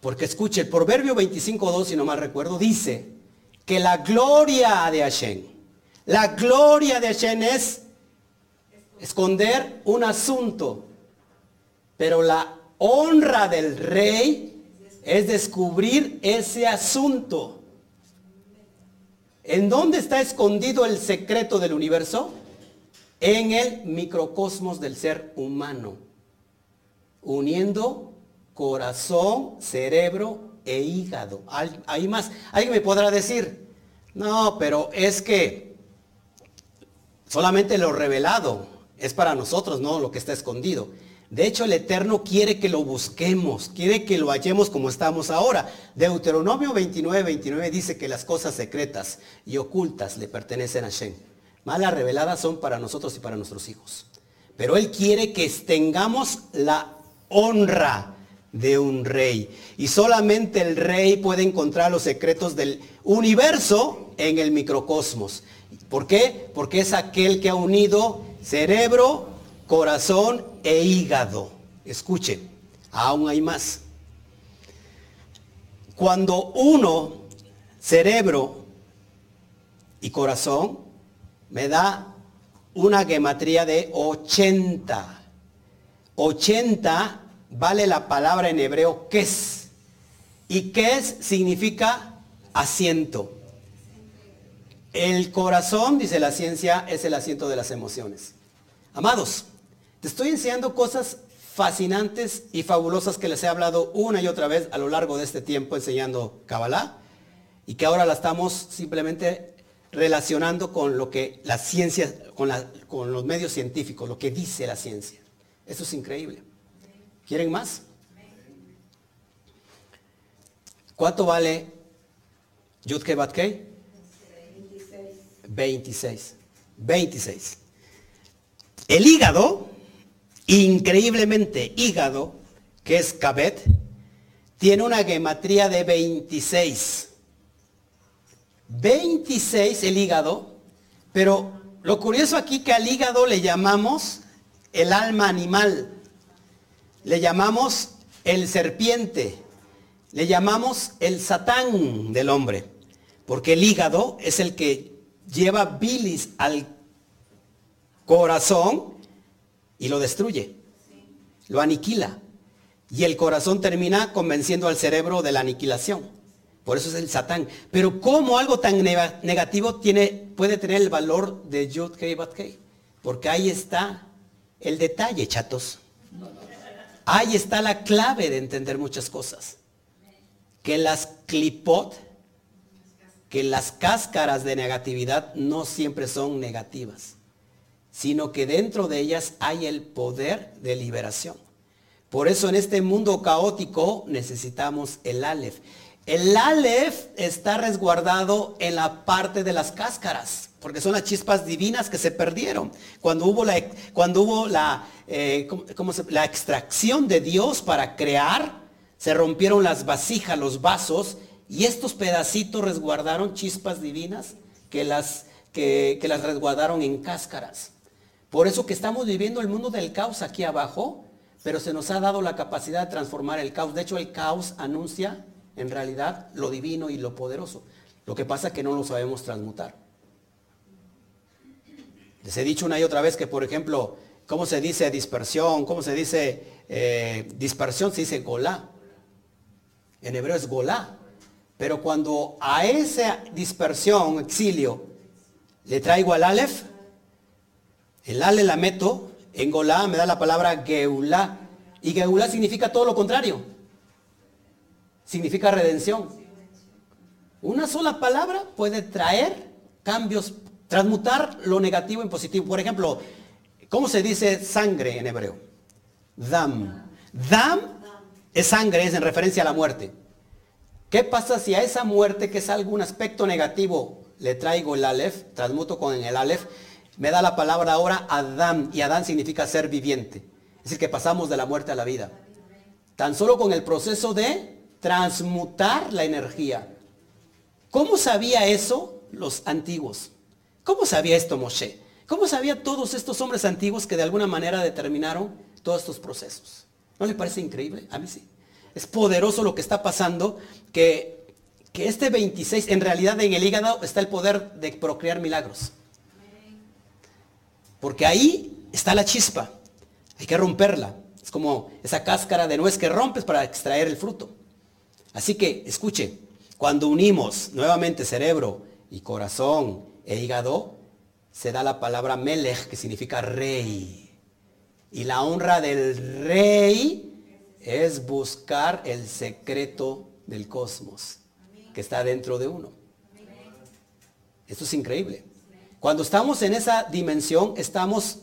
Porque escuche, el proverbio 25.2, si no mal recuerdo, dice, que la gloria de Hashem, la gloria de Hashem es esconder un asunto, pero la honra del rey es descubrir ese asunto. ¿En dónde está escondido el secreto del universo? En el microcosmos del ser humano, uniendo corazón, cerebro e hígado. Hay más. Alguien me podrá decir, no, pero es que solamente lo revelado es para nosotros, no lo que está escondido. De hecho, el Eterno quiere que lo busquemos, quiere que lo hallemos como estamos ahora. Deuteronomio 29, 29 dice que las cosas secretas y ocultas le pertenecen a Shem. Malas reveladas son para nosotros y para nuestros hijos. Pero Él quiere que tengamos la honra de un rey. Y solamente el rey puede encontrar los secretos del universo en el microcosmos. ¿Por qué? Porque es aquel que ha unido cerebro, corazón e hígado. Escuchen, aún hay más. Cuando uno, cerebro y corazón, me da una gematría de 80. 80 vale la palabra en hebreo es Y es significa asiento. El corazón, dice la ciencia, es el asiento de las emociones. Amados, te estoy enseñando cosas fascinantes y fabulosas que les he hablado una y otra vez a lo largo de este tiempo enseñando Kabbalah y que ahora la estamos simplemente relacionando con lo que la ciencia, con, con los medios científicos, lo que dice la ciencia. Eso es increíble. ¿Quieren más? ¿Cuánto vale Yudke Batkei? 26. 26. El hígado, increíblemente hígado, que es Kabet, tiene una gematría de 26. 26 el hígado, pero lo curioso aquí que al hígado le llamamos el alma animal le llamamos el serpiente, le llamamos el satán del hombre, porque el hígado es el que lleva bilis al corazón y lo destruye, lo aniquila. Y el corazón termina convenciendo al cerebro de la aniquilación. Por eso es el Satán. Pero ¿cómo algo tan negativo tiene, puede tener el valor de Yud Kei Bat Porque ahí está el detalle, chatos. Ahí está la clave de entender muchas cosas. Que las clipot, que las cáscaras de negatividad no siempre son negativas, sino que dentro de ellas hay el poder de liberación. Por eso en este mundo caótico necesitamos el Aleph. El Aleph está resguardado en la parte de las cáscaras. Porque son las chispas divinas que se perdieron. Cuando hubo la, cuando hubo la, eh, la extracción de Dios para crear, se rompieron las vasijas, los vasos, y estos pedacitos resguardaron chispas divinas que las, que, que las resguardaron en cáscaras. Por eso que estamos viviendo el mundo del caos aquí abajo, pero se nos ha dado la capacidad de transformar el caos. De hecho, el caos anuncia en realidad lo divino y lo poderoso. Lo que pasa es que no lo sabemos transmutar. Les he dicho una y otra vez que, por ejemplo, ¿cómo se dice dispersión? ¿Cómo se dice eh, dispersión? Se dice golá. En hebreo es golá. Pero cuando a esa dispersión, exilio, le traigo al alef, el ale la meto, en golá me da la palabra geulá. Y geulá significa todo lo contrario. Significa redención. Una sola palabra puede traer cambios Transmutar lo negativo en positivo. Por ejemplo, ¿cómo se dice sangre en hebreo? Dam. Dam es sangre, es en referencia a la muerte. ¿Qué pasa si a esa muerte, que es algún aspecto negativo, le traigo el alef, transmuto con el alef, me da la palabra ahora Adam, y Adán significa ser viviente. Es decir, que pasamos de la muerte a la vida. Tan solo con el proceso de transmutar la energía. ¿Cómo sabía eso los antiguos? ¿Cómo sabía esto Moshe? ¿Cómo sabía todos estos hombres antiguos que de alguna manera determinaron todos estos procesos? ¿No le parece increíble? A mí sí. Es poderoso lo que está pasando, que, que este 26, en realidad en el hígado está el poder de procrear milagros. Porque ahí está la chispa. Hay que romperla. Es como esa cáscara de nuez que rompes para extraer el fruto. Así que, escuche, cuando unimos nuevamente cerebro y corazón e hígado, se da la palabra melech, que significa rey. Y la honra del rey es buscar el secreto del cosmos que está dentro de uno. Esto es increíble. Cuando estamos en esa dimensión, estamos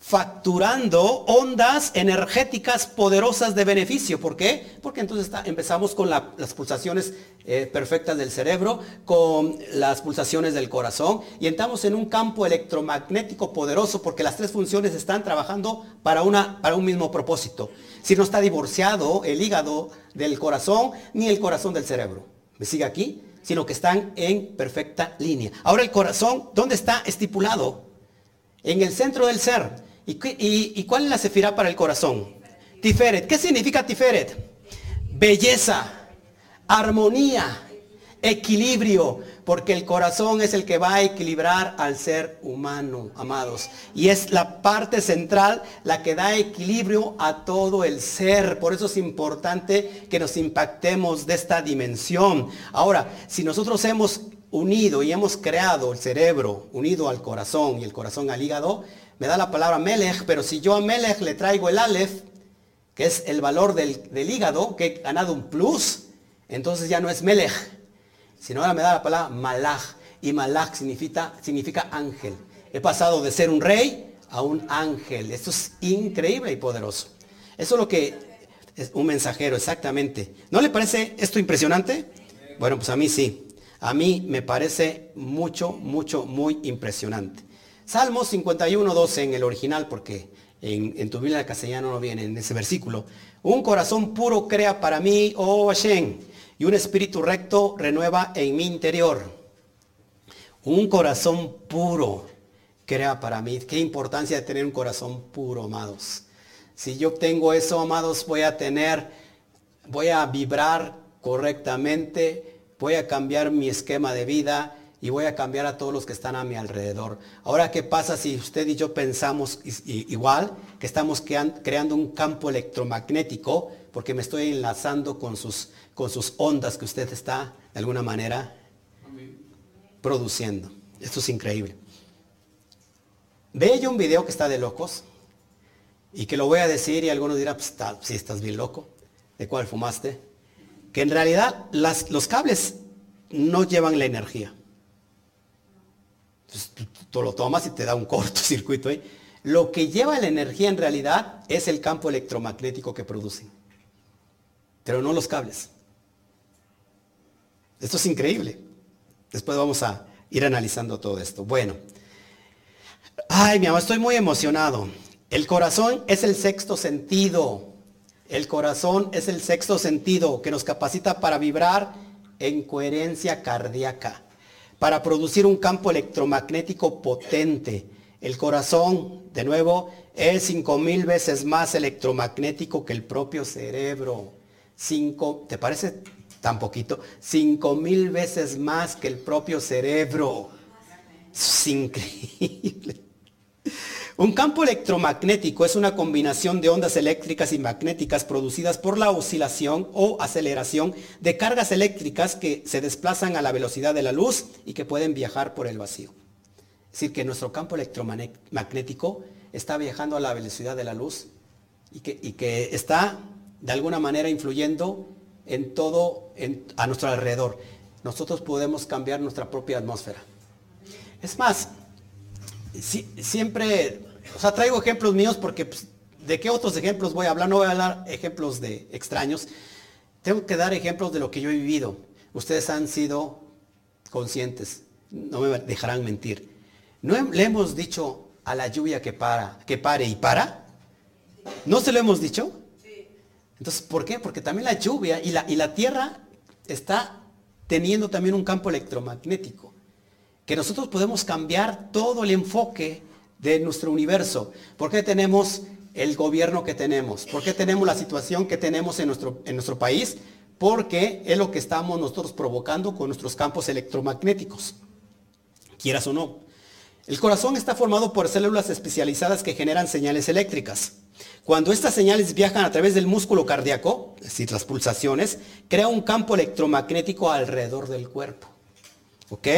facturando ondas energéticas poderosas de beneficio. ¿Por qué? Porque entonces empezamos con las pulsaciones eh, perfectas del cerebro, con las pulsaciones del corazón y entramos en un campo electromagnético poderoso porque las tres funciones están trabajando para, una, para un mismo propósito. Si no está divorciado el hígado del corazón ni el corazón del cerebro. ¿Me sigue aquí? Sino que están en perfecta línea. Ahora el corazón, ¿dónde está estipulado? En el centro del ser ¿Y, cuál es la sefirá para el corazón? Tiferet. ¿Qué significa Tiferet? Belleza, armonía, equilibrio, porque el corazón es el que va a equilibrar al ser humano, amados. Y es la parte central la que da equilibrio a todo el ser. Por eso es importante que nos impactemos de esta dimensión. Ahora, si nosotros hemos unido y hemos creado el cerebro unido al corazón y el corazón al hígado, me da la palabra Melech, pero si yo a Melech le traigo el Aleph, que es el valor del, hígado, que he ganado un plus, entonces ya no es Melech, sino ahora me da la palabra Malach. Y Malach significa, significa ángel. He pasado de ser un rey a un ángel. Esto es increíble y poderoso. Eso es lo que es un mensajero, exactamente. ¿No le parece esto impresionante? Bueno, pues a mí sí. A mí me parece mucho, mucho, muy impresionante. Salmo 51, 12 en el original, porque en, tu Biblia castellano no viene en ese versículo. Un corazón puro crea para mí, oh Hashem, y un espíritu recto renueva en mi interior. Un corazón puro crea para mí. Qué importancia de tener un corazón puro, amados. Si yo tengo eso, amados, voy a tener, voy a vibrar correctamente, voy a cambiar mi esquema de vida y voy a cambiar a todos los que están a mi alrededor. Ahora, ¿qué pasa si usted y yo pensamos igual, que estamos creando un campo electromagnético, porque me estoy enlazando con sus, ondas que usted está, de alguna manera, produciendo? Esto es increíble. Ve yo un video que está de locos y que lo voy a decir y algunos dirán, pues si estás bien loco, ¿de cuál fumaste? Que en realidad los cables no llevan la energía. Tú, lo tomas y te da un cortocircuito ahí. Lo que lleva la energía en realidad es el campo electromagnético que producen, pero no los cables. Esto es increíble. Después vamos a ir analizando todo esto. Bueno, ay, mi amor, estoy muy emocionado. El corazón es el sexto sentido. El corazón es el sexto sentido que nos capacita para vibrar en coherencia cardíaca, para producir un campo electromagnético potente. El corazón, de nuevo, es cinco mil veces más electromagnético que el propio cerebro. Cinco, ¿te parece tan poquito? Cinco mil veces más que el propio cerebro. Es increíble. Un campo electromagnético es una combinación de ondas eléctricas y magnéticas producidas por la oscilación o aceleración de cargas eléctricas que se desplazan a la velocidad de la luz y que pueden viajar por el vacío. Es decir, que nuestro campo electromagnético está viajando a la velocidad de la luz y que, está de alguna manera influyendo en todo a nuestro alrededor. Nosotros podemos cambiar nuestra propia atmósfera. Es más, siempre, o sea, traigo ejemplos míos porque pues, de qué otros ejemplos voy a hablar, no voy a hablar ejemplos de extraños. Tengo que dar ejemplos de lo que yo he vivido. Ustedes han sido conscientes, no me dejarán mentir. ¿No le hemos dicho a la lluvia que para, que pare y para? ¿No se lo hemos dicho? Entonces, ¿por qué? Porque también la lluvia y la, y la tierra está teniendo también un campo electromagnético que nosotros podemos cambiar todo el enfoque de nuestro universo. ¿Por qué tenemos el gobierno que tenemos? ¿Por qué tenemos la situación que tenemos en nuestro, en nuestro país? Porque es lo que estamos nosotros provocando con nuestros campos electromagnéticos, quieras o no. El corazón está formado por células especializadas que generan señales eléctricas. Cuando estas señales viajan a través del músculo cardíaco, es decir, las pulsaciones, crea un campo electromagnético alrededor del cuerpo. ¿Ok?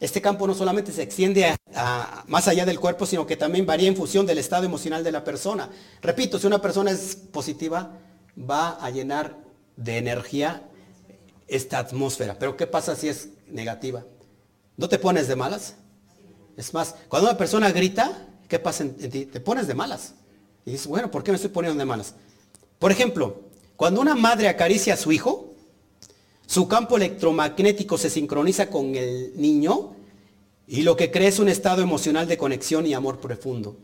Este campo no solamente se extiende más allá del cuerpo, sino que también varía en función del estado emocional de la persona. Repito, si una persona es positiva, va a llenar de energía esta atmósfera. Pero ¿qué pasa si es negativa? ¿No te pones de malas? Es más, cuando una persona grita, ¿qué pasa en, ti? Te pones de malas. Y dices, bueno, ¿por qué me estoy poniendo de malas? Por ejemplo, cuando una madre acaricia a su hijo, su campo electromagnético se sincroniza con el niño y lo que crea es un estado emocional de conexión y amor profundo.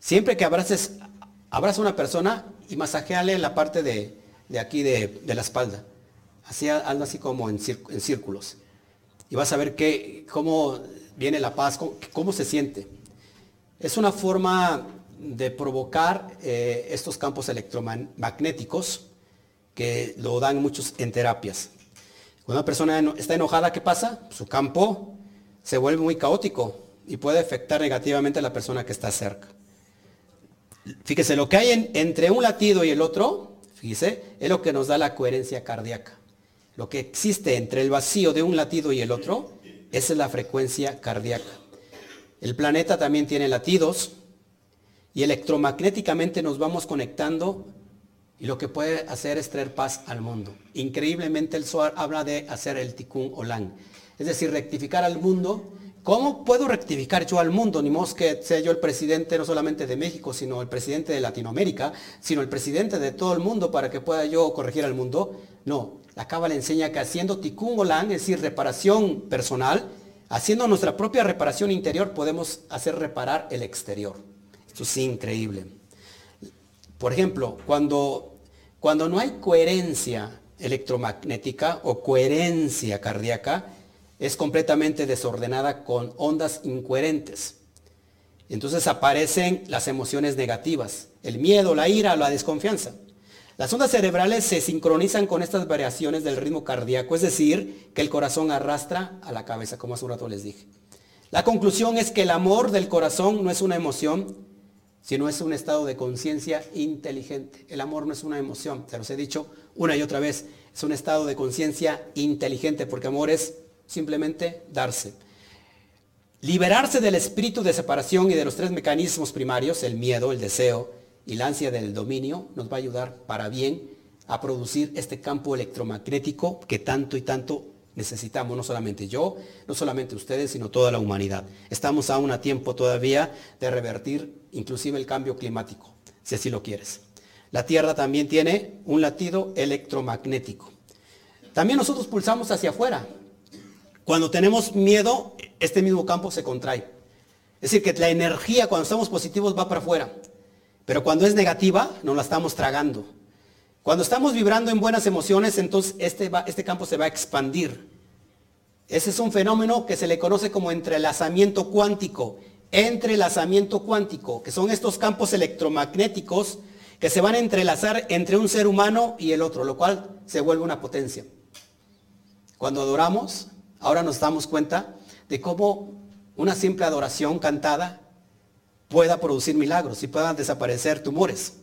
Siempre que abraces, abraza a una persona y masajeale la parte de, aquí de, la espalda. Así anda así como en, círculos. Y vas a ver que, cómo viene la paz, cómo, se siente. Es una forma de provocar eh, estos campos electromagnéticos que lo dan muchos en terapias. Cuando una persona está enojada, ¿qué pasa? Su campo se vuelve muy caótico y puede afectar negativamente a la persona que está cerca. Fíjese, lo que hay entre un latido y el otro, fíjese, es lo que nos da la coherencia cardíaca. Lo que existe entre el vacío de un latido y el otro, esa es la frecuencia cardíaca. El planeta también tiene latidos y electromagnéticamente nos vamos conectando y lo que puede hacer es traer paz al mundo. Increíblemente el Zohar habla de hacer el tikkun olam, es decir, rectificar al mundo. ¿Cómo puedo rectificar yo al mundo? Ni más que sea yo el presidente no solamente de México, sino el presidente de Latinoamérica, sino el presidente de todo el mundo para que pueda yo corregir al mundo. No, la Cábala enseña que haciendo tikkun olam, es decir, reparación personal, haciendo nuestra propia reparación interior, podemos hacer reparar el exterior. Esto es increíble. Por ejemplo, cuando, cuando no hay coherencia electromagnética o coherencia cardíaca, es completamente desordenada con ondas incoherentes. Entonces aparecen las emociones negativas, el miedo, la ira, la desconfianza. Las ondas cerebrales se sincronizan con estas variaciones del ritmo cardíaco, es decir, que el corazón arrastra a la cabeza, como hace un rato les dije. La conclusión es que el amor del corazón no es una emoción, sino es un estado de conciencia inteligente. El amor no es una emoción, se los he dicho una y otra vez, es un estado de conciencia inteligente, porque amor es simplemente darse. Liberarse del espíritu de separación y de los tres mecanismos primarios, el miedo, el deseo y la ansia del dominio, nos va a ayudar para bien a producir este campo electromagnético que tanto y tanto necesitamos, no solamente yo, no solamente ustedes, sino toda la humanidad. Estamos aún a tiempo todavía de revertir inclusive el cambio climático, si así lo quieres. La Tierra también tiene un latido electromagnético. También nosotros pulsamos hacia afuera. Cuando tenemos miedo, este mismo campo se contrae. Es decir, que la energía cuando estamos positivos va para afuera. Pero cuando es negativa, nos la estamos tragando. Cuando estamos vibrando en buenas emociones, entonces este, este campo se va a expandir. Ese es un fenómeno que se le conoce como entrelazamiento cuántico. Entrelazamiento cuántico, que son estos campos electromagnéticos que se van a entrelazar entre un ser humano y el otro, lo cual se vuelve una potencia. Cuando adoramos, ahora nos damos cuenta de cómo una simple adoración cantada pueda producir milagros y puedan desaparecer tumores.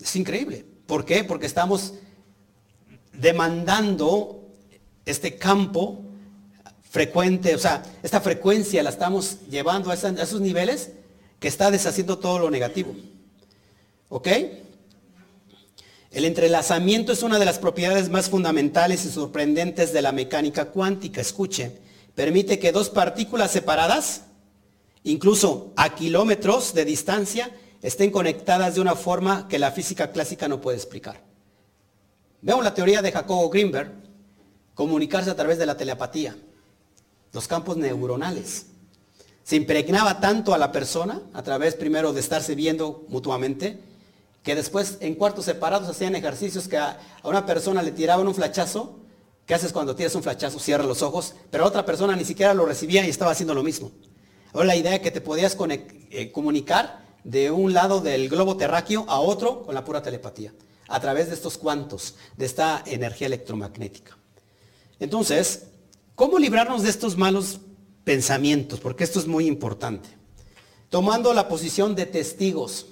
Es increíble. ¿Por qué? Porque estamos demandando este campo frecuente, o sea, esta frecuencia la estamos llevando a, esos niveles que está deshaciendo todo lo negativo. ¿Ok? El entrelazamiento es una de las propiedades más fundamentales y sorprendentes de la mecánica cuántica. Escuche, permite que dos partículas separadas, incluso a kilómetros de distancia, estén conectadas de una forma que la física clásica no puede explicar. Vemos la teoría de Jacobo Greenberg, comunicarse a través de la telepatía, los campos neuronales. Se impregnaba tanto a la persona, a través primero de estarse viendo mutuamente, que después en cuartos separados hacían ejercicios que a, una persona le tiraban un flachazo. ¿Qué haces cuando tiras un flachazo? Cierra los ojos, pero otra persona ni siquiera lo recibía y estaba haciendo lo mismo. Ahora la idea es que te podías eh, comunicar de un lado del globo terráqueo a otro con la pura telepatía, a través de estos cuantos, de esta energía electromagnética. Entonces, ¿cómo librarnos de estos malos pensamientos? Porque esto es muy importante. Tomando la posición de testigos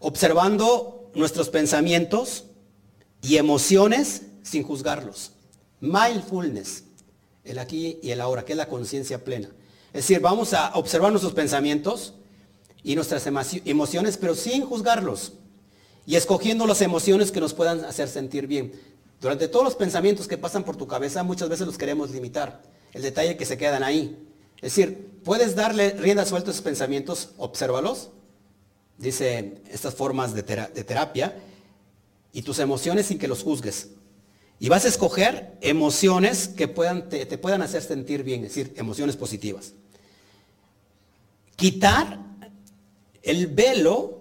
observando nuestros pensamientos y emociones sin juzgarlos. Mindfulness, el aquí y el ahora, que es la conciencia plena. Es decir, vamos a observar nuestros pensamientos y nuestras emociones, pero sin juzgarlos. Y escogiendo las emociones que nos puedan hacer sentir bien. Durante todos los pensamientos que pasan por tu cabeza, muchas veces los queremos limitar. El detalle que se quedan ahí. Es decir, puedes darle rienda suelta a esos pensamientos, obsérvalos, dice estas formas de, terapia, y tus emociones sin que los juzgues. Y vas a escoger emociones que puedan, te, te, puedan hacer sentir bien, es decir, emociones positivas. Quitar el velo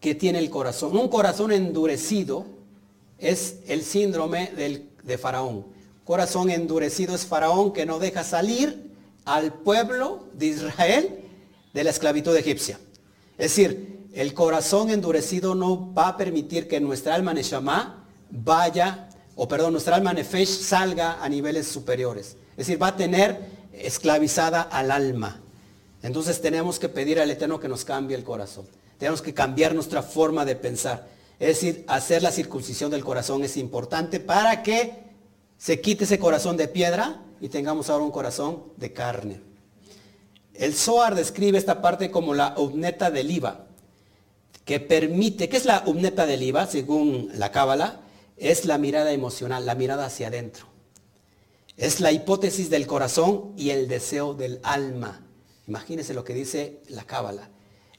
que tiene el corazón. Un corazón endurecido es el síndrome del, de Faraón. Corazón endurecido es Faraón que no deja salir al pueblo de Israel de la esclavitud egipcia. Es decir, el corazón endurecido no va a permitir que nuestra alma Neshama vaya, o perdón, nuestra alma Nefesh salga a niveles superiores. Es decir, va a tener esclavizada al alma. Entonces tenemos que pedir al Eterno que nos cambie el corazón. Tenemos que cambiar nuestra forma de pensar. Es decir, hacer la circuncisión del corazón es importante para que se quite ese corazón de piedra y tengamos ahora un corazón de carne. El Zohar describe esta parte como la umneta del IVA, que permite, ¿qué es la umneta del IVA según la Cábala? Es la mirada emocional, la mirada hacia adentro. Es la hipótesis del corazón y el deseo del alma. Imagínense lo que dice la Cábala.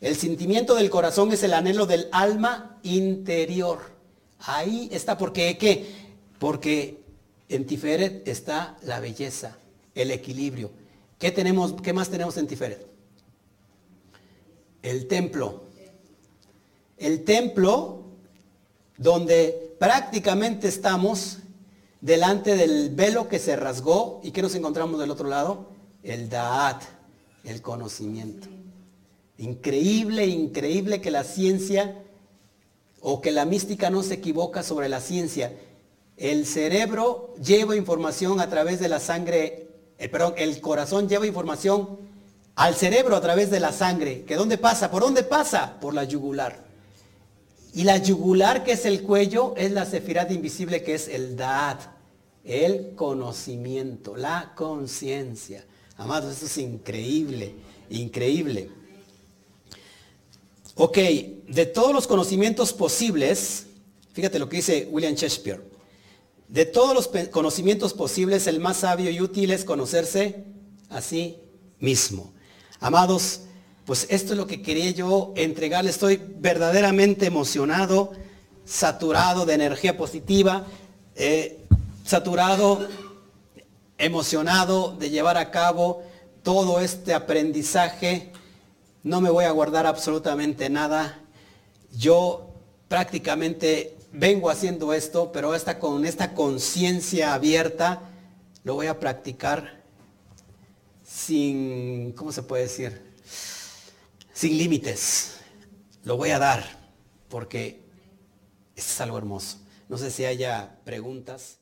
El sentimiento del corazón es el anhelo del alma interior. Ahí está, porque ¿qué? Porque en Tiferet está la belleza, el equilibrio. ¿Qué, tenemos, qué más tenemos en Tiferet? El templo. El templo donde prácticamente estamos delante del velo que se rasgó y que nos encontramos del otro lado, el Da'at, el conocimiento. Increíble, increíble que la ciencia o que la mística no se equivoca sobre la ciencia. El cerebro lleva información a través de la sangre el, perdón, el corazón lleva información al cerebro a través de la sangre. ¿Que dónde pasa? ¿Por dónde pasa? Por la yugular. Y la yugular, que es el cuello, es la sefirat invisible, que es el dad, el conocimiento, la conciencia. Amados, esto es increíble, increíble. Ok, de todos los conocimientos posibles, fíjate lo que dice William Shakespeare. De todos los conocimientos posibles, el más sabio y útil es conocerse a sí mismo. Amados, pues esto es lo que quería yo entregarles. Estoy verdaderamente emocionado, saturado de energía positiva, eh, saturado emocionado de llevar a cabo todo este aprendizaje. No me voy a guardar absolutamente nada. Yo prácticamente vengo haciendo esto, pero hasta con esta conciencia abierta lo voy a practicar sin, ¿cómo se puede decir? Sin límites. Lo voy a dar porque es algo hermoso. No sé si haya preguntas.